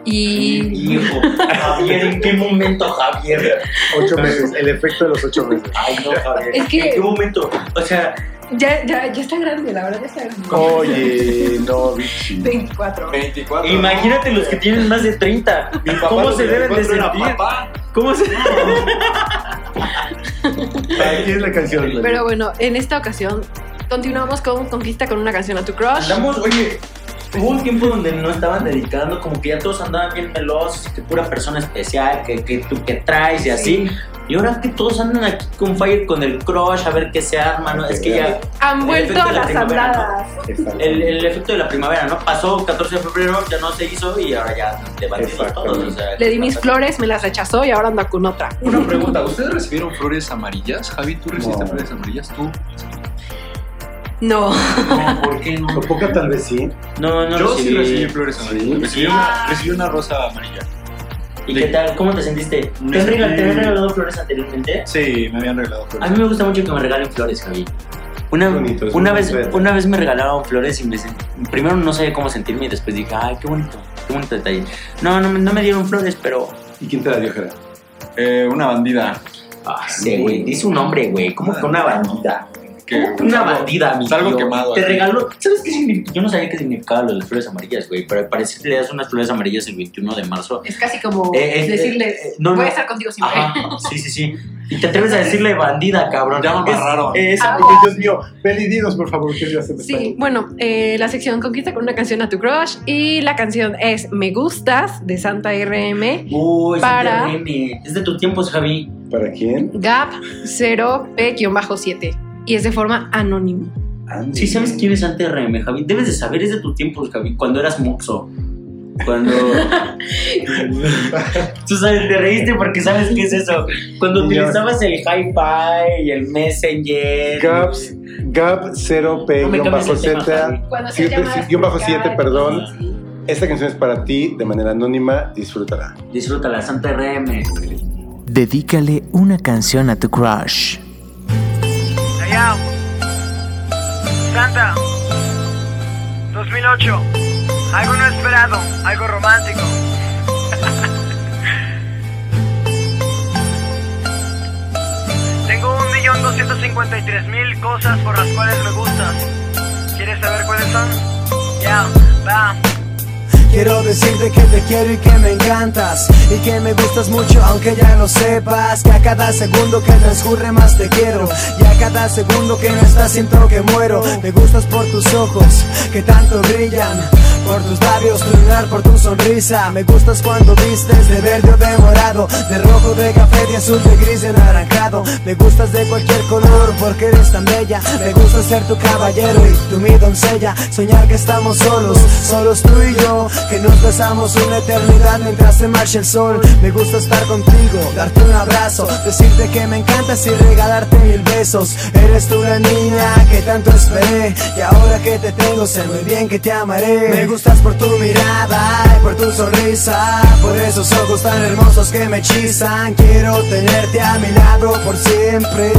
Y. Hijo, Javier, ¿en qué momento, Javier? Ocho meses, el efecto de los ocho meses. Ay, no, Javier. Es que- ¿En qué momento? O sea, Ya, ya, ya está grande, la verdad, ya está grande. Oye, no, bichi. 24. 24. imagínate los que tienen más de 30. ¿Cómo se deben de sentir? ¿Cómo se Aquí es la canción. Pero bueno, en esta ocasión continuamos con Conquista con una canción a tu crush. Andamos, oye, hubo un tiempo donde no estaban dedicando, como que ya todos andaban bien melosos, que pura persona especial, que, que tú que traes y así. Y ahora que todos andan aquí con fire, con el crush, a ver qué se arma, ¿no? Es que ya. Han el vuelto las ¿no? andadas. Exacto. El, el efecto de la primavera, ¿no? Pasó 14 de febrero, ya no se hizo y ahora ya debatimos Exactamente. todos. O sea, Le di mis flores, me las rechazó y ahora anda con otra. Una pregunta, ¿ustedes recibieron flores amarillas? Javi, ¿tú recibiste No. flores amarillas? ¿Tú? No. No, ¿por qué no? Poca tal vez sí. No, no Yo sí recibí. recibí flores amarillas. Recibí, una, recibí una rosa amarilla. ¿Y qué tal? ¿Cómo te sentiste? Me ¿Te han, regal- sentí- te han regalado flores anteriormente? Sí, me habían regalado A flores. mí me gusta mucho que me regalen flores, Javi. Una, bonito, es una, muy vez, bonito. una vez me regalaron flores y me primero no sabía cómo sentirme y después dije, ay, qué bonito, qué bonito detalle. No, no, me- no me dieron flores, pero... ¿Y quién te la dio, Jera? Eh, una bandida. Ah, sí, güey, dice un hombre, güey, ¿cómo que una bandida? Que, ¿Cómo que una bandida, mi Salgo tío? quemado Te aquí. regaló, ¿sabes qué significa? Yo no sabía qué significaba lo de las flores amarillas, güey, pero parece que le das unas flores amarillas el 21 de marzo. Es casi como Eh, eh, decirle, eh, no, voy no. a estar contigo siempre. Ajá, sí, sí, sí. Y te atreves a decirle bandida, cabrón. Ya me Es- amarraron. es- Ah, Dios mío, Beli, dinos, por favor, ¿qué le hace Sí, bueno, eh, la sección Conquista con una canción a tu crush y la canción es Me Gustas de Santa RM, Uy, Para- para... es de tus tiempos, Javi. ¿Para quién? Gap 0P-7 y es de forma anónima. Andy. Sí, ¿sabes quién es Ante RM, Javi? Debes de saber, es de tus tiempos, Javi, cuando eras moxo. Cuando. Tú sabes, te reíste porque sabes qué es eso. Cuando utilizabas el hi-fi y el messenger. Gaps, Gap 0P, No guion bajo el tema, Z, Javi. Cuando siete- se llama guion bajo Skype, 7, perdón. sí. Esta canción es para ti, de manera anónima, disfrútala. Disfrútala, Santa RM. Dedícale una canción a tu crush. Santa. 2008. Algo no esperado, algo romántico. Tengo un millón doscientos cincuenta y tres mil cosas por las cuales me gustas. ¿Quieres saber cuáles son? Ya, va. Quiero decirte que te quiero y que me encantas. Y que me gustas mucho aunque ya lo sepas. Que a cada segundo que transcurre más te quiero. Y a cada segundo que no estás siento que muero. Me gustas por tus ojos que tanto brillan Por tus labios lunar, por tu sonrisa. Me gustas cuando vistes de verde o de morado De rojo, de café, de azul, de gris, de anaranjado. Me gustas de cualquier color porque eres tan bella. Me gusta ser tu caballero y tú mi doncella. Soñar que estamos solos, solos tú y yo. Que nos besamos una eternidad mientras se marcha el sol. Me gusta estar contigo, darte un abrazo. Decirte que me encantas y regalarte mil besos. Eres tú la niña que tanto esperé Y ahora que te tengo sé muy bien que te amaré gustas por tu mirada y por tu sonrisa. Por esos ojos tan hermosos que me hechizan. Quiero tenerte a mi lado por siempre.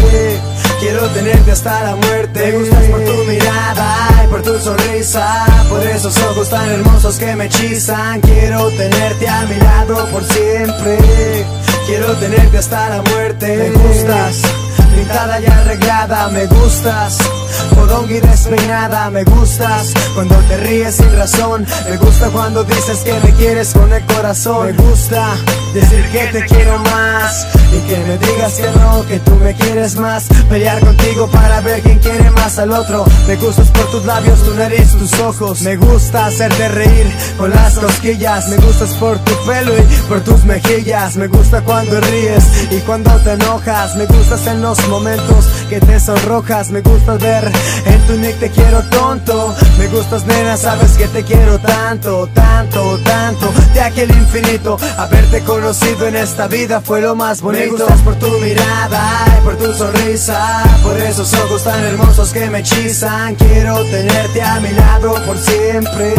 Quiero tenerte hasta la muerte. Me gustas por tu mirada y por tu sonrisa. Por esos ojos tan hermosos que me hechizan. Quiero tenerte a mi lado por siempre. Quiero tenerte hasta la muerte. Me gustas pintada y arreglada. Me gustas, podonga y despeinada. Me gustas cuando te ríes sin razón. Me gusta cuando dices que me quieres con el corazón. Me gusta decir que te quiero más y que me digas que no, que tú me quieres más. Pelear contigo para ver quién quiere más al otro. Me gustas por tus labios, tu nariz, tus ojos. Me gusta hacerte reír con las cosquillas. Me gustas por tu pelo y por tus mejillas. Me gusta cuando ríes y cuando te enojas. Me gustas en los momentos que te sonrojas. Me gustas ver en tu nick te quiero tonto. Me gustas nena, sabes que te quiero tanto, tanto, tanto. De aquel infinito, haberte conocido en esta vida fue lo más bonito. Me gustas por tu mirada y por tu sonrisa. Por esos ojos tan hermosos que me hechizan. Quiero tenerte a mi lado por siempre.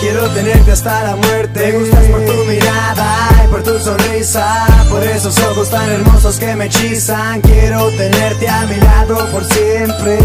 Quiero tenerte hasta la muerte. Me gustas por tu mirada y por tu sonrisa. Por esos ojos tan hermosos que me hechizan. Quiero tenerte a mi lado por siempre.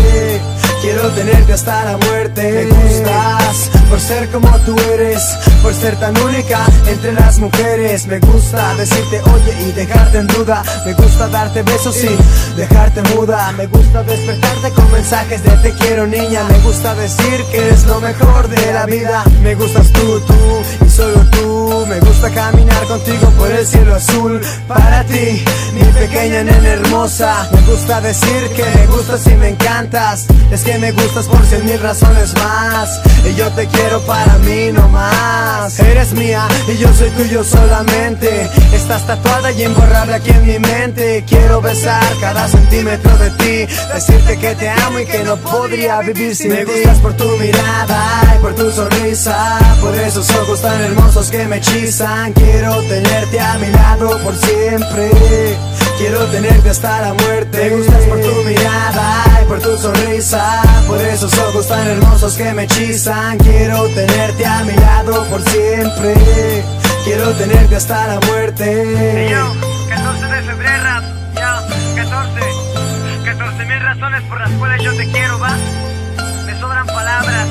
Quiero tenerte hasta la muerte. Me gustas por ser como tú eres, por ser tan única entre las mujeres. Me gusta decirte oye y dejarte en duda. Me gusta darte besos y dejarte muda. Me gusta despertarte con mensajes de te quiero niña. Me gusta decir que eres lo mejor de la vida. Me gustas tú, tú y solo tú. Me gusta caminar contigo por el cielo azul. Para ti, mi pequeña nena hermosa. Me gusta decir que me gustas y me encantas. Es que me gustas por cien mil razones más. Y yo te para mí no más. Eres mía y yo soy tuyo solamente. Estás tatuada y imborrable aquí en mi mente. Quiero besar cada centímetro de ti. Decirte que te amo y que no podría vivir sin ti. Me gustas por tu mirada y por tu sonrisa. Por esos ojos tan hermosos que me hechizan. Quiero tenerte a mi lado por siempre. Quiero tenerte hasta la muerte. Me gustas por tu mirada por tu sonrisa. Por esos ojos tan hermosos que me hechizan. Quiero tenerte a mi lado por siempre. Quiero tenerte hasta la muerte. Yo, 14 de febrero, yo, 14. 14 mil razones por las cuales yo te quiero, va. Me sobran palabras,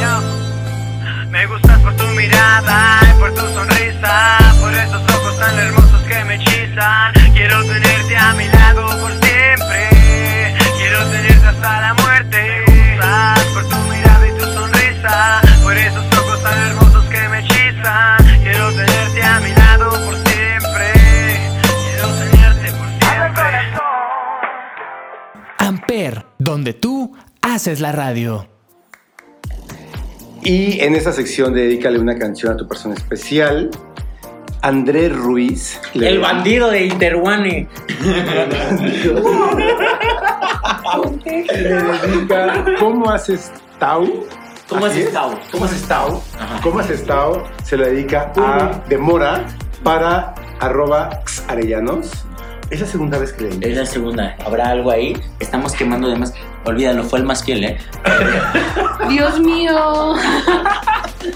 yo. Me gustas por tu mirada y por tu sonrisa. Por esos ojos tan hermosos que me hechizan. Quiero tenerte a mi lado Amper, donde tú haces la radio. Y en esta sección de Dedícale una canción a tu persona especial. André Ruiz. le- El bandido de Interwane. le dedica ¿Cómo has estado? ¿Cómo has Así es. estado? ¿Cómo has estado? Ajá. ¿Cómo has estado? Se lo dedica a Demora para arroba xarellanos. Es la segunda vez que le dedica. Es la segunda. ¿Habrá algo ahí? Estamos quemando de más. Olvídalo, fue el más fiel, ¿eh? Dios mío.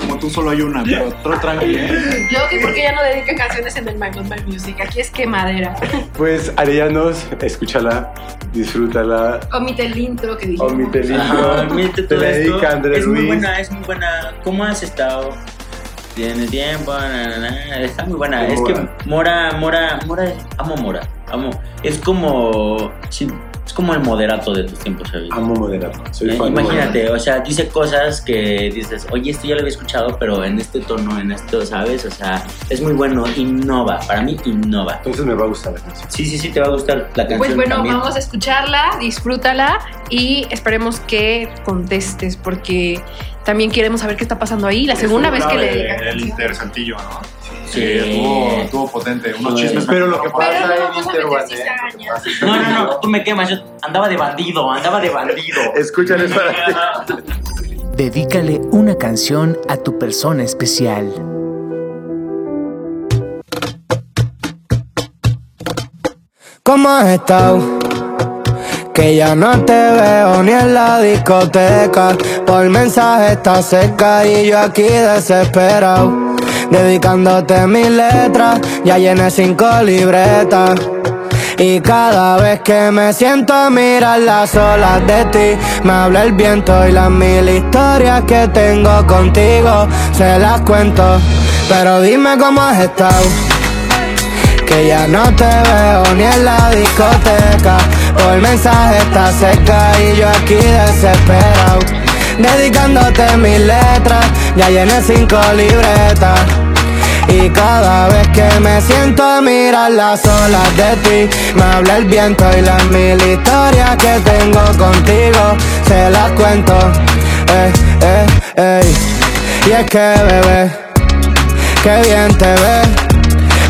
Como tú solo hay una, pero otro tranqui, ¿eh? Yo que porque ya no dedican canciones en el My My Music. Aquí es quemadera. Pues Arellanos, escúchala, disfrútala. Omite el intro que dije. Omite el intro. mete Te todo la esto. dedica Es muy Ruiz. buena, es muy buena. ¿Cómo has estado? Tiene tiempo, na, na, na. está muy buena. Es que Mora, Mora, Mora, amo Mora, amo. Es como, sí, es como el moderato de tus tiempos, ¿sabes? Amo moderato. Soy Eh, fan Imagínate, o sea, dice cosas que dices, oye, esto ya lo había escuchado, pero en este tono, en esto, ¿sabes? O sea, es muy bueno, innova, para mí innova. Entonces me va a gustar la canción. Sí, sí, sí, te va a gustar la canción. Pues bueno, también. vamos a escucharla, disfrútala y esperemos que contestes porque también queremos saber qué está pasando ahí. La segunda vez que le El canción. intercentillo, ¿no? Sí. estuvo, estuvo potente. Unos Sí. chismes. Pero lo que pasa no en cizaña. No, no, no, tú me quemas, yo andaba de bandido, andaba de bandido. Escúchale esta. Dedícale una canción a tu persona especial. ¿Cómo has estado? Que ya no te veo ni en la discoteca. Por mensaje estás cerca y yo aquí desesperado. Dedicándote mis letras, ya llené cinco libretas. Y cada vez que me siento a mirar las olas de ti, me habla el viento y las mil historias que tengo contigo, se las cuento. Pero dime cómo has estado. Que ya no te veo ni en la discoteca. Por mensaje está seca y yo aquí desesperado. Dedicándote mis letras, ya llené cinco libretas. Y cada vez que me siento a mirar las olas de ti Me habla el viento y las mil historias que tengo contigo Se las cuento, eh, eh, Y es que bebé, qué bien te ves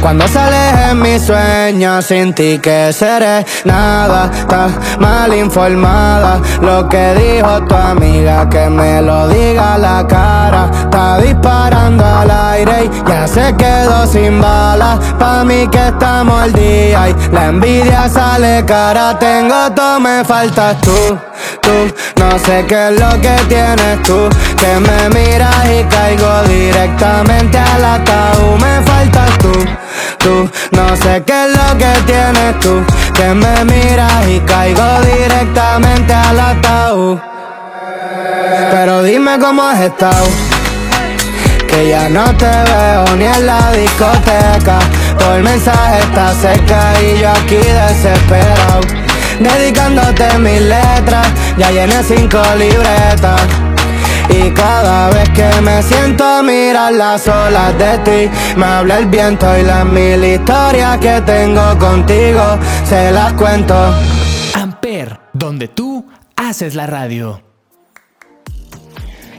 cuando sales en mis sueños sin ti que seré nada. Estás mal informada Lo que dijo tu amiga que me lo diga la cara. Está disparando al aire y ya se quedó sin balas Pa' mí que estamos al día y la envidia sale cara. Tengo todo, me faltas tú, tú. No sé qué es lo que tienes tú Que me miras y caigo directamente al ataúd. Me faltas tú tú. No sé qué es lo que tienes tú Que me miras y caigo directamente al ataúd. Pero dime cómo has estado Que ya no te veo ni en la discoteca. Por mensaje está seca y yo aquí desesperado Dedicándote mis letras Ya llené cinco libretas y cada vez que me siento a mirar las olas de ti Me habla el viento y las mil historias que tengo contigo Se las cuento Amper, donde tú haces la radio.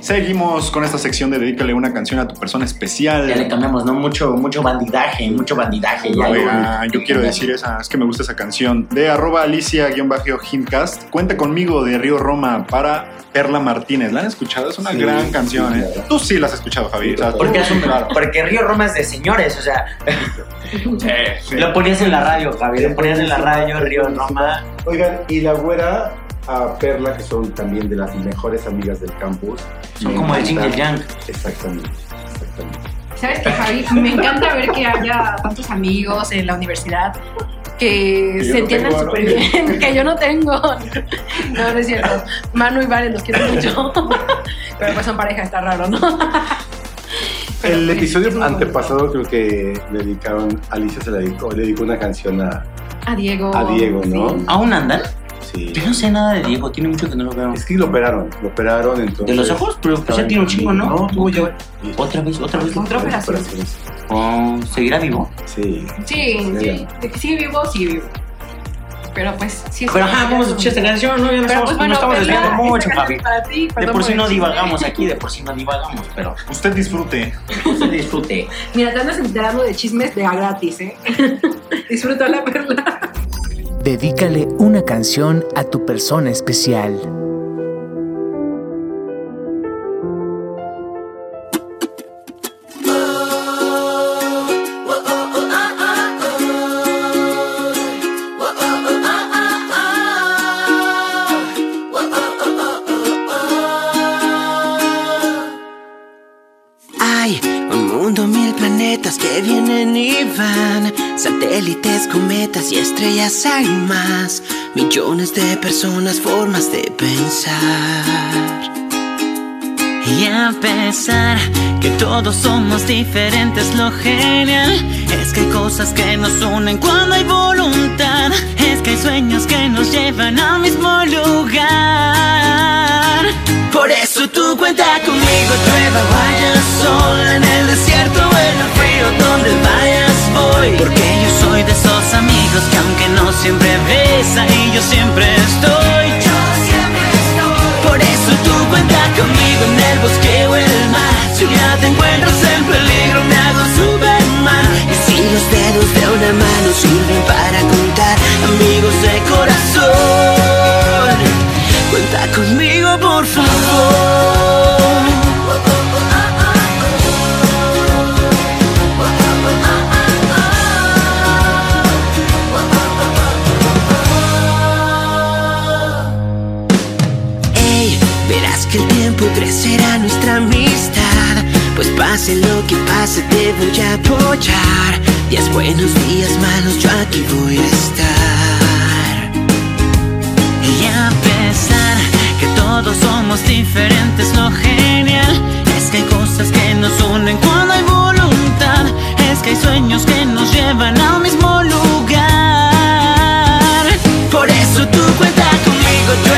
Seguimos con esta sección de Dedícale una canción a tu persona especial. Ya le cambiamos, ¿no? Mucho, mucho bandidaje, mucho bandidaje. Ya, Oiga, yo quiero decir esa, es que me gusta esa canción. De arroba Alicia-Himcast. Cuenta conmigo de Río Roma para Perla Martínez. ¿La han escuchado? Es una Sí, gran canción, sí, ¿eh? claro. Tú sí la has escuchado, Javi. O sea, Porque, es un- claro. porque Río Roma es de señores, o sea. Lo ponías en la radio, Javi. Lo ponías en la radio, Río Roma. Oigan, y la güera a Perla, que son también de las mejores amigas del campus. Son como el el Yang. Exactamente, exactamente. ¿Sabes qué, Javi? Me encanta ver que haya tantos amigos en la universidad que Que se no entiendan súper bien, que yo no tengo. No, no es cierto. Manu y Valen los quiero mucho. Pero pues son pareja, está raro, ¿no? Pero El episodio antepasado creo que le dedicaron, Alicia se la dedicó, le dedicó una canción a. A Diego. a Diego, ¿no? sí. ¿Aún andan? Sí. Yo no sé nada de Diego, tiene mucho que no lo veo. Es que lo operaron, lo operaron entonces. ¿De los ojos? Pero pues ya tiene un chingo, ¿no? No, tuvo ya. Otra vez, otra vez. Otra operación. Oh, ¿Seguirá vivo? Sí. Sí, sí. De que sigue vivo, sigue vivo. Pero pues sí. Pero sí, ajá, vamos a escuchar esta canción, ¿no? Ya nos Pero estamos, pues bueno, estamos Perla, desviando mucho, Javi. es ti, De por sí no divagamos aquí, de por sí no divagamos, pero Usted disfrute. usted disfrute. Mira, te andas enterando de chismes de a gratis, ¿eh? Disfruta la perla. Dedícale una canción a tu persona especial. Hay más. Millones de personas, formas de pensar. Y a pesar que todos somos diferentes, lo genial es que hay cosas que nos unen cuando hay voluntad. Es que hay sueños que nos llevan al mismo lugar. Por eso tú cuenta conmigo, llueva, vaya sol en el desierto en el frío, donde vayas voy. Porque yo soy de esos amigos que aunque no siempre ves, ahí yo siempre estoy. Yo siempre estoy. Por eso tú cuenta conmigo en el bosque o el mar. Si día te encuentras en peligro, me hago Superman. Y si los dedos de una mano sirven para contar amigos de corazón, cuenta conmigo crecerá nuestra amistad. Pues pase lo que pase, te voy a apoyar. Días buenos, días malos, yo aquí voy a estar. Y a pesar que todos somos diferentes, lo genial es que hay cosas que nos unen cuando hay voluntad. Es que hay sueños que nos llevan al mismo lugar. Por eso tú cuenta conmigo, yo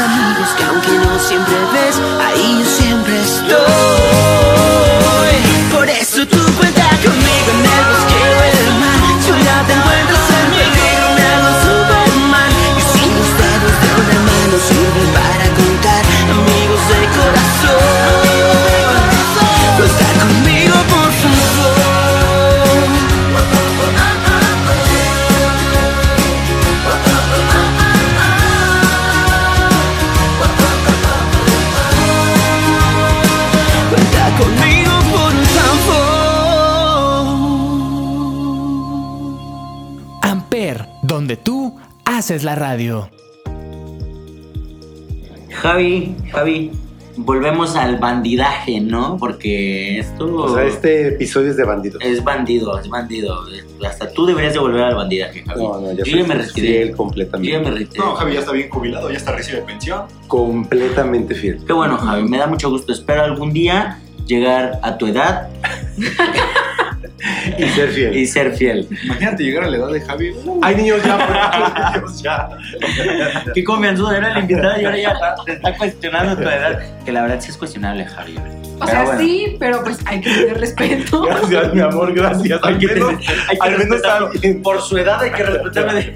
amigos haces la radio. Javi, Javi, volvemos al bandidaje, ¿no? Porque esto O sea, este episodio es de bandidos. es bandido, es bandido. Hasta tú deberías de volver al bandidaje, Javi. No, no, ya yo soy ya me retiré. fiel completamente. Yo ya me retiré. No, Javi ya está bien jubilado, ya está recibe pensión. Completamente fiel. Qué bueno, Javi, me da mucho gusto. Espero algún día llegar a tu edad Y ser fiel. y ser fiel. Imagínate llegar a la edad de Javi. Ay, niños, ya, por favor, niños, ya. Qué confianzudo era el invitado y ahora ya te está cuestionando tu edad. Que la verdad sí es cuestionable, Javi. O sea, sí, pero pues hay que tener respeto. Gracias, mi amor, gracias. Al Hay que, menos, hay que al menos respetarlo. alguien. Por su edad hay que respetarme de...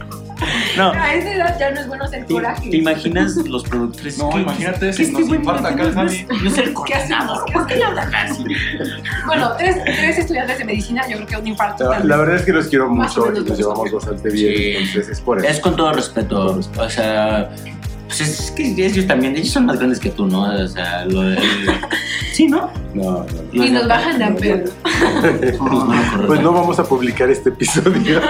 No, A esa edad ya no es bueno ser ¿te, coraje. te imaginas los productores? No, ¿Qué- imagínate qué si este nos infarta acá Javi. Yo ser ¿Qué hacemos? coordinador. ¿Qué ¿Por qué le hablan así? Bueno, tres, tres estudiantes de medicina, yo creo que un infarto. La, la verdad es que los quiero mucho y nos los llevamos bastante bien. Sí. Entonces es por eso. Es con todo respeto. O sea, pues es que ellos también, ellos son más grandes que tú, ¿no? O sea, lo de... Sí, ¿no? No, no, Y nos bajan de ampero. No, no, correcto. Pues no vamos a publicar este episodio.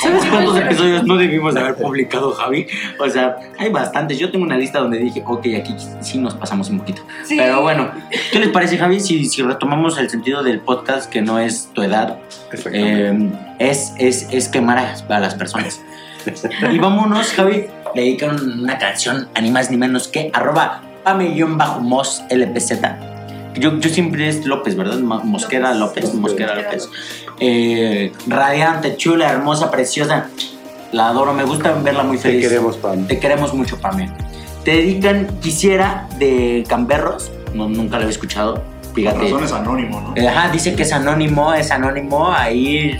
¿Sabes cuántos episodios no debimos de haber publicado, Javi? O sea, hay bastantes. Yo tengo una lista donde dije, ok, aquí sí nos pasamos un poquito. Sí. Pero bueno, ¿qué les parece, Javi? Si, si retomamos el sentido del podcast, que no es tu edad, eh, es, es, es quemar a, a las personas. Y vámonos, Javi, le dedican una canción, ni más ni menos que arroba pame-mos lpz. Yo, yo siempre es López, ¿verdad? Mosquera López, Mosquera López. Eh, radiante, chula, hermosa, preciosa. La adoro, me gusta verla muy Te feliz. queremos, Pam. Te queremos mucho, Pame. Te dedican Quisiera de Camberros. No, nunca lo había escuchado. Fíjate. Razón es anónimo, ¿no? Eh, Ajá, dice que es anónimo, es anónimo. Ahí,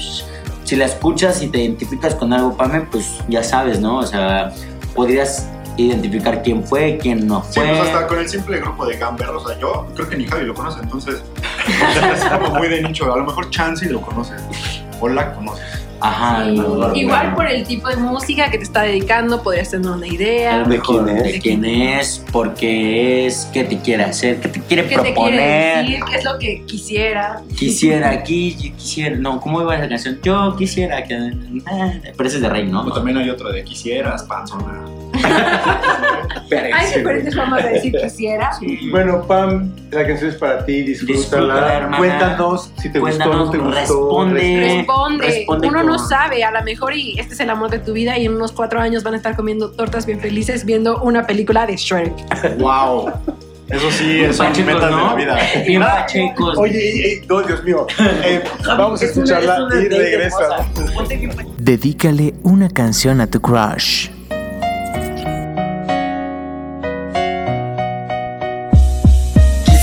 si la escuchas y te identificas con algo, Pame, pues ya sabes, ¿no? O sea, podrías identificar quién fue, quién no Sí, fue. pues hasta con el simple grupo de gamberros, o sea, yo creo que ni Javi lo conoce, entonces es como muy de nicho. A lo mejor Chansey lo conoce, o la conoce. Ajá, Sí. no, Igual por el tipo de música que te está dedicando, podrías tener una idea. A lo mejor quién es? de quién es, porque es, qué te quiere hacer, qué te quiere ¿Qué te quiere proponer. decir? ¿Qué es lo que quisiera? Quisiera aquí, quisiera, no, ¿cómo iba esa canción? Yo quisiera que. ah, Pero ese es de Rey, ¿no? O también hay otro de quisieras, panzona. Hay diferentes formas de decir quisiera. Bueno, Pam, la canción es para ti, Disfrútala. Cuéntanos si te gustó, no te gustó. responde. Responde. responde Uno no sabe, a lo mejor y este es el amor de tu vida y en unos cuatro años van a estar comiendo tortas bien felices viendo una película de Shrek. ¡Wow! Eso sí, es son Pachecos, metas de la vida. Bien pachecos. Oye, ey, ey, no, Dios mío. Eh, vamos a Es una- escucharla es una y regresa. Dedícale una canción a tu crush.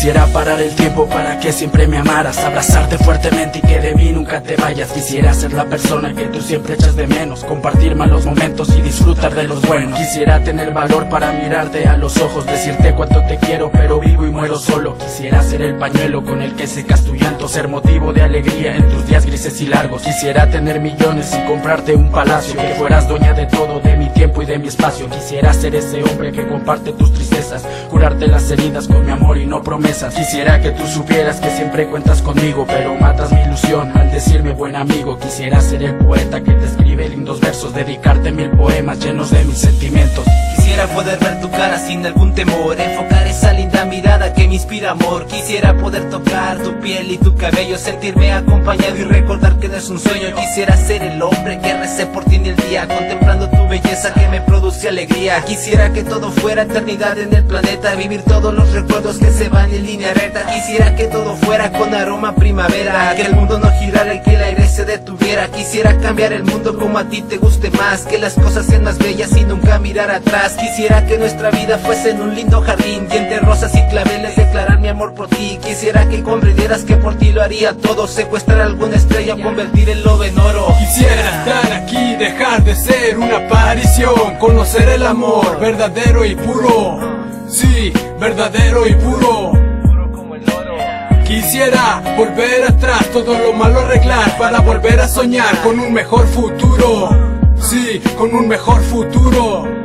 Quisiera parar el tiempo para que siempre me amaras Abrazarte fuertemente y que de mí nunca te vayas. Quisiera ser la persona que tú siempre echas de menos Compartir malos momentos y disfrutar de los buenos. Quisiera tener valor para mirarte a los ojos Decirte cuánto te quiero pero vivo y muero solo. Quisiera ser el pañuelo con el que secas tu llanto Ser motivo de alegría en tus días grises y largos. Quisiera tener millones y comprarte un palacio Que fueras dueña de todo, de mi tiempo y de mi espacio. Quisiera ser ese hombre que comparte tus tristezas, curarte las heridas con mi amor y no promesas. Quisiera que tú supieras que siempre cuentas conmigo, pero matas mi ilusión al decirme buen amigo. Quisiera ser el poeta que te escribe lindos versos, dedicarte mil poemas llenos de mis sentimientos. Quisiera poder ver tu cara sin algún temor, enfocar esa linda mirada que me inspira amor. Quisiera poder tocar tu piel y tu cabello, sentirme acompañado y recordar que no es un sueño. Quisiera ser el hombre que recé por ti en el día, contemplando tu belleza que me produce alegría. Quisiera que todo fuera eternidad en el planeta, vivir todos los recuerdos que se van en línea recta. Quisiera que todo fuera con aroma primavera, que el mundo no girara y que el aire se detuviera. Quisiera cambiar el mundo como a ti te guste más, que las cosas sean más bellas y nunca mirar atrás. Quisiera que nuestra vida fuese en un lindo jardín, y entre rosas y claveles declarar mi amor por ti. Quisiera que comprendieras que por ti lo haría todo, secuestrar alguna estrella, convertir el lobo en oro. Quisiera estar aquí, dejar de ser una aparición, conocer el amor verdadero y puro. Sí, verdadero y puro. Quisiera volver atrás, todo lo malo arreglar para volver a soñar con un mejor futuro. Sí, con un mejor futuro.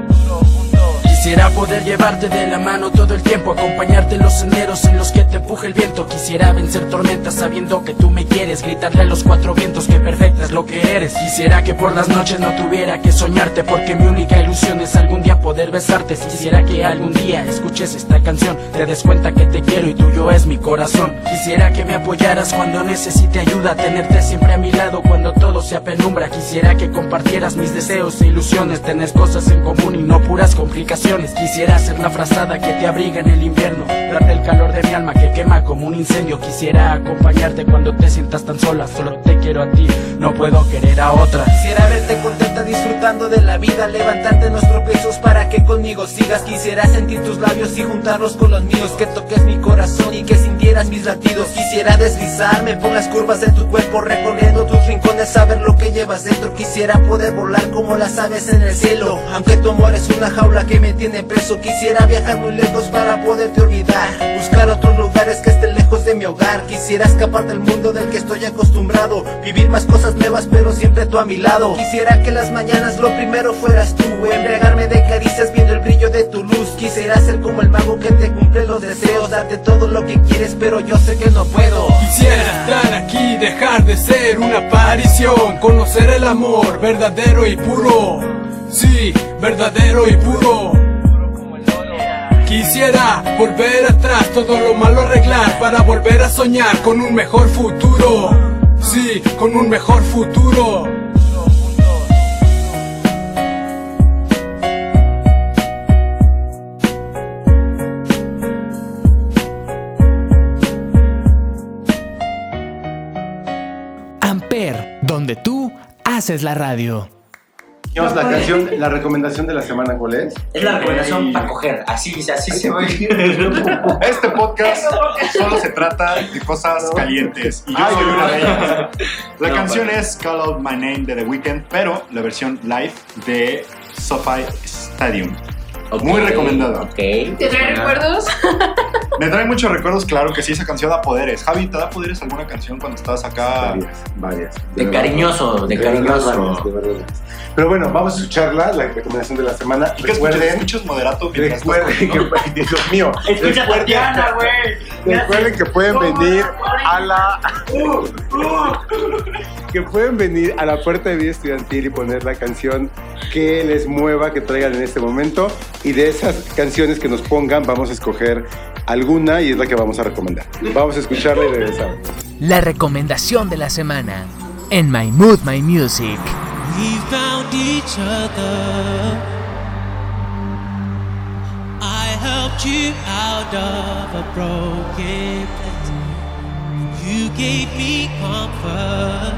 Quisiera poder llevarte de la mano todo el tiempo, acompañarte en los senderos en los que te empuje el viento. Quisiera vencer tormentas sabiendo que tú me quieres, gritarle a los cuatro vientos que perfecta es lo que eres. Quisiera que por las noches no tuviera que soñarte, porque mi única ilusión es algún día poder besarte. Quisiera que algún día escuches esta canción, te des cuenta que te quiero y tuyo es mi corazón. Quisiera que me apoyaras cuando necesite ayuda, tenerte siempre a mi lado cuando todo sea penumbra. Quisiera que compartieras mis deseos e ilusiones, tener cosas en común y no puras complicaciones. Quisiera ser la frazada que te abriga en el invierno, darte el calor de mi alma que quema como un incendio. Quisiera acompañarte cuando te sientas tan sola, solo te quiero a ti, no puedo querer a otra. Quisiera verte contenta disfrutando de la vida, levantarte los tropiezos para que conmigo sigas. Quisiera sentir tus labios y juntarlos con los míos, que toques mi corazón y que sintieras mis latidos. Quisiera deslizarme por las curvas de tu cuerpo, recorriendo tus rincones, saber lo que llevas dentro. Quisiera poder volar como las aves en el cielo, aunque tu amor es una jaula que me tiene preso. Quisiera viajar muy lejos para poderte olvidar, buscar otros lugares que estén lejos de mi hogar. Quisiera escapar del mundo del que estoy acostumbrado, vivir más cosas nuevas, pero siempre tú a mi lado. Quisiera que las mañanas lo primero fueras tú, embriagarme de caricias viendo el brillo de tu luz. Quisiera ser como el mago que te cumple los deseos, darte todo lo que quieres, pero yo sé que no puedo. Quisiera estar aquí, dejar de ser una aparición, conocer el amor verdadero y puro. Sí, verdadero y puro. Quisiera volver atrás, todo lo malo arreglar para volver a soñar con un mejor futuro. Sí, con un mejor futuro. Amper, donde tú haces la radio. La canción, la recomendación de la semana, ¿cuál es? Es la recomendación para coger, así, así se ve. Este podcast solo se trata de cosas calientes y yo Ay, soy una de ellas. La No, canción vale. es Call Out My Name de The Weeknd, pero la versión live de SoFi Stadium. Muy recomendada. ¿Te trae recuerdos? Me trae muchos recuerdos, claro que sí, esa canción da poderes. Javi, ¿te da poderes alguna canción cuando estás acá? Varias, varias. De cariñoso, de verdad, cariñoso. varias, de verdad. Pero bueno, vamos a escucharla, la recomendación de la semana. ¿Y? Recuerden, ¿Escuchas moderato estás recuerden que? Dios mío, Escucha recuerden- Tatiana, güey. Recuerden que pueden venir a la que pueden venir a la puerta de vida estudiantil y poner la canción que les mueva, que traigan en este momento y de esas canciones que nos pongan vamos a escoger alguna y es la que vamos a recomendar. Vamos a escucharla y regresamos. La recomendación de la semana en My Mood, My Music. We found each other. I helped you out of a broken place. You gave me comfort.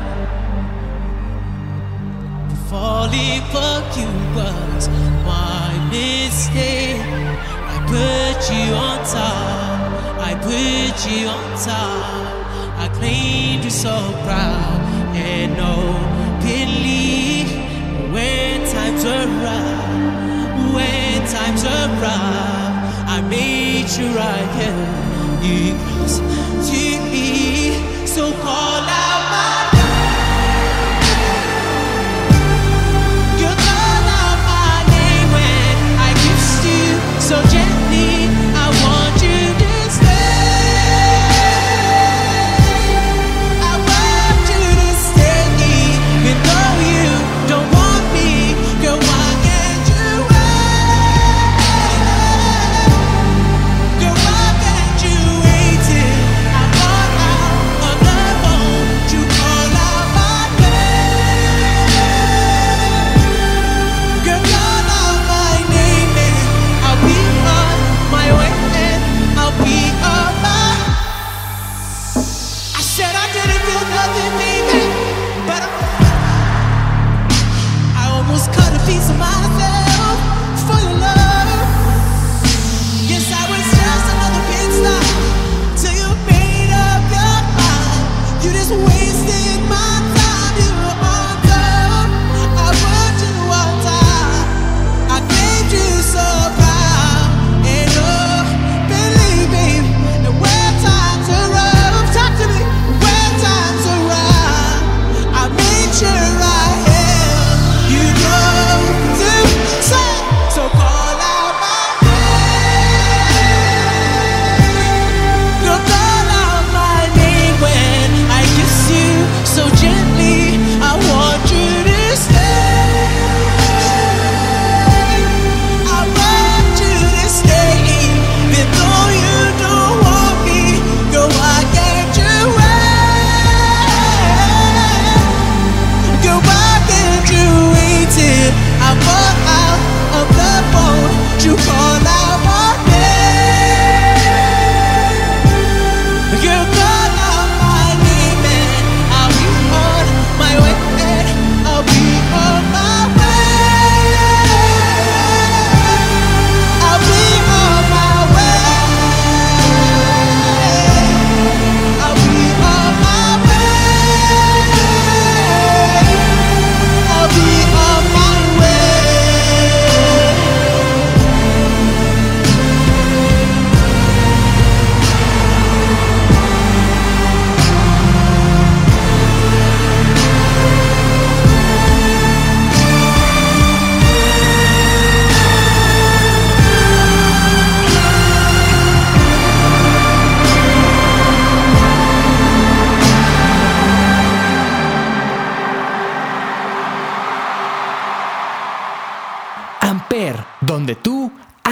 Falling for you was my mistake. Put you on top. I put you on top. I claimed you so proud and no openly. When times were rough, when times were rough, I made sure I held you close to me. So call out Said I didn't feel nothing, baby, but I, I almost cut a piece of myself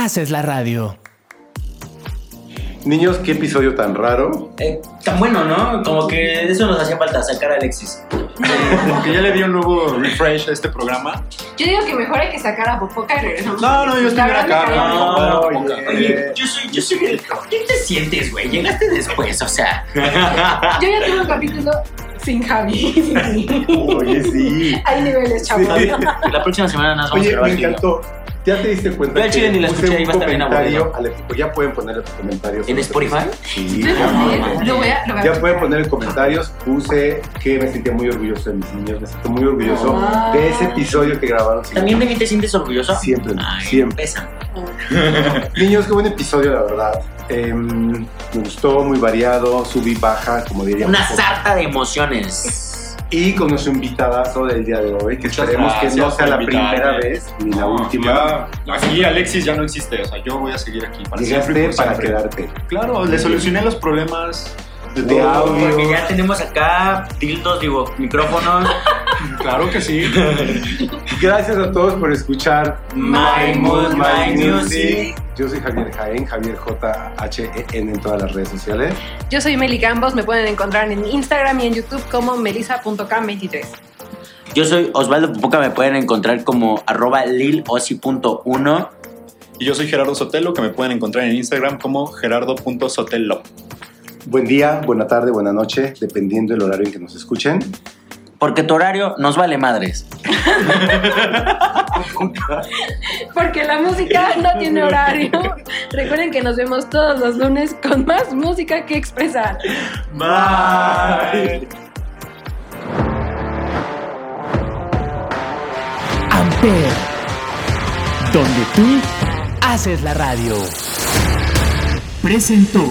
haces la radio. Niños, qué episodio tan raro. Eh, tan bueno, ¿no? Como que eso nos hacía falta, sacar a Alexis. Como que ya le di un nuevo refresh a este programa. Yo digo que mejor hay que sacar a Popoca y regresamos. No, no, yo estoy bien acá. no, no, Oye, no, Oye, yo soy, yo soy el. ¿Qué te sientes, güey? Llegaste después, o sea. Yo ya tuve un capítulo sin Javi. Oye, sí. Hay niveles, chavos. La próxima semana nos vamos Oye, a grabar. me encantó. ¿Ya te diste cuenta Ve al chile ni la puse escuché, un iba a estar bien comentario aburrido. al equipo? Ya pueden poner los comentarios. ¿En Spotify? Sí, ya, voy a- lo voy a- ya pueden poner en comentarios. Puse que me sentía muy orgulloso de mis niños. Me siento muy orgulloso Ah. de ese episodio que grabaron. sin ¿También de mí te sientes orgulloso? Siempre, Ay, siempre. Pesa. Niños, qué buen episodio, la verdad. Em, me gustó, muy variado, sub y baja, como diríamos. Una sarta de emociones. Y con nuestro invitadazo del día de hoy, que Muchas esperemos que no sea la invitarme. primera vez ni la última. Ya, aquí Alexis ya no existe, o sea, yo voy a seguir aquí para siempre. Llegaste para siempre. quedarte. Claro, le solucioné los problemas de De audio. Porque ya tenemos acá tildos, digo, micrófonos. Claro que sí. Gracias a todos por escuchar My Mood, My Music. Yo soy Javier Jaén, Javier J-H-E-N en todas las redes sociales. Yo soy Meli Campos, me pueden encontrar en Instagram y en YouTube como melissa.cam23. Yo soy Osvaldo Pupuca, me pueden encontrar como arroba lilosi.1. Y yo soy Gerardo Sotelo, que me pueden encontrar en Instagram como gerardo.sotelo. Buen día, buena tarde, buena noche, dependiendo del horario en que nos escuchen. Porque tu horario nos vale madres. Porque la música no tiene horario. Recuerden que nos vemos todos los lunes con más música que expresar. Bye. Amper, donde tú haces la radio. Presentó.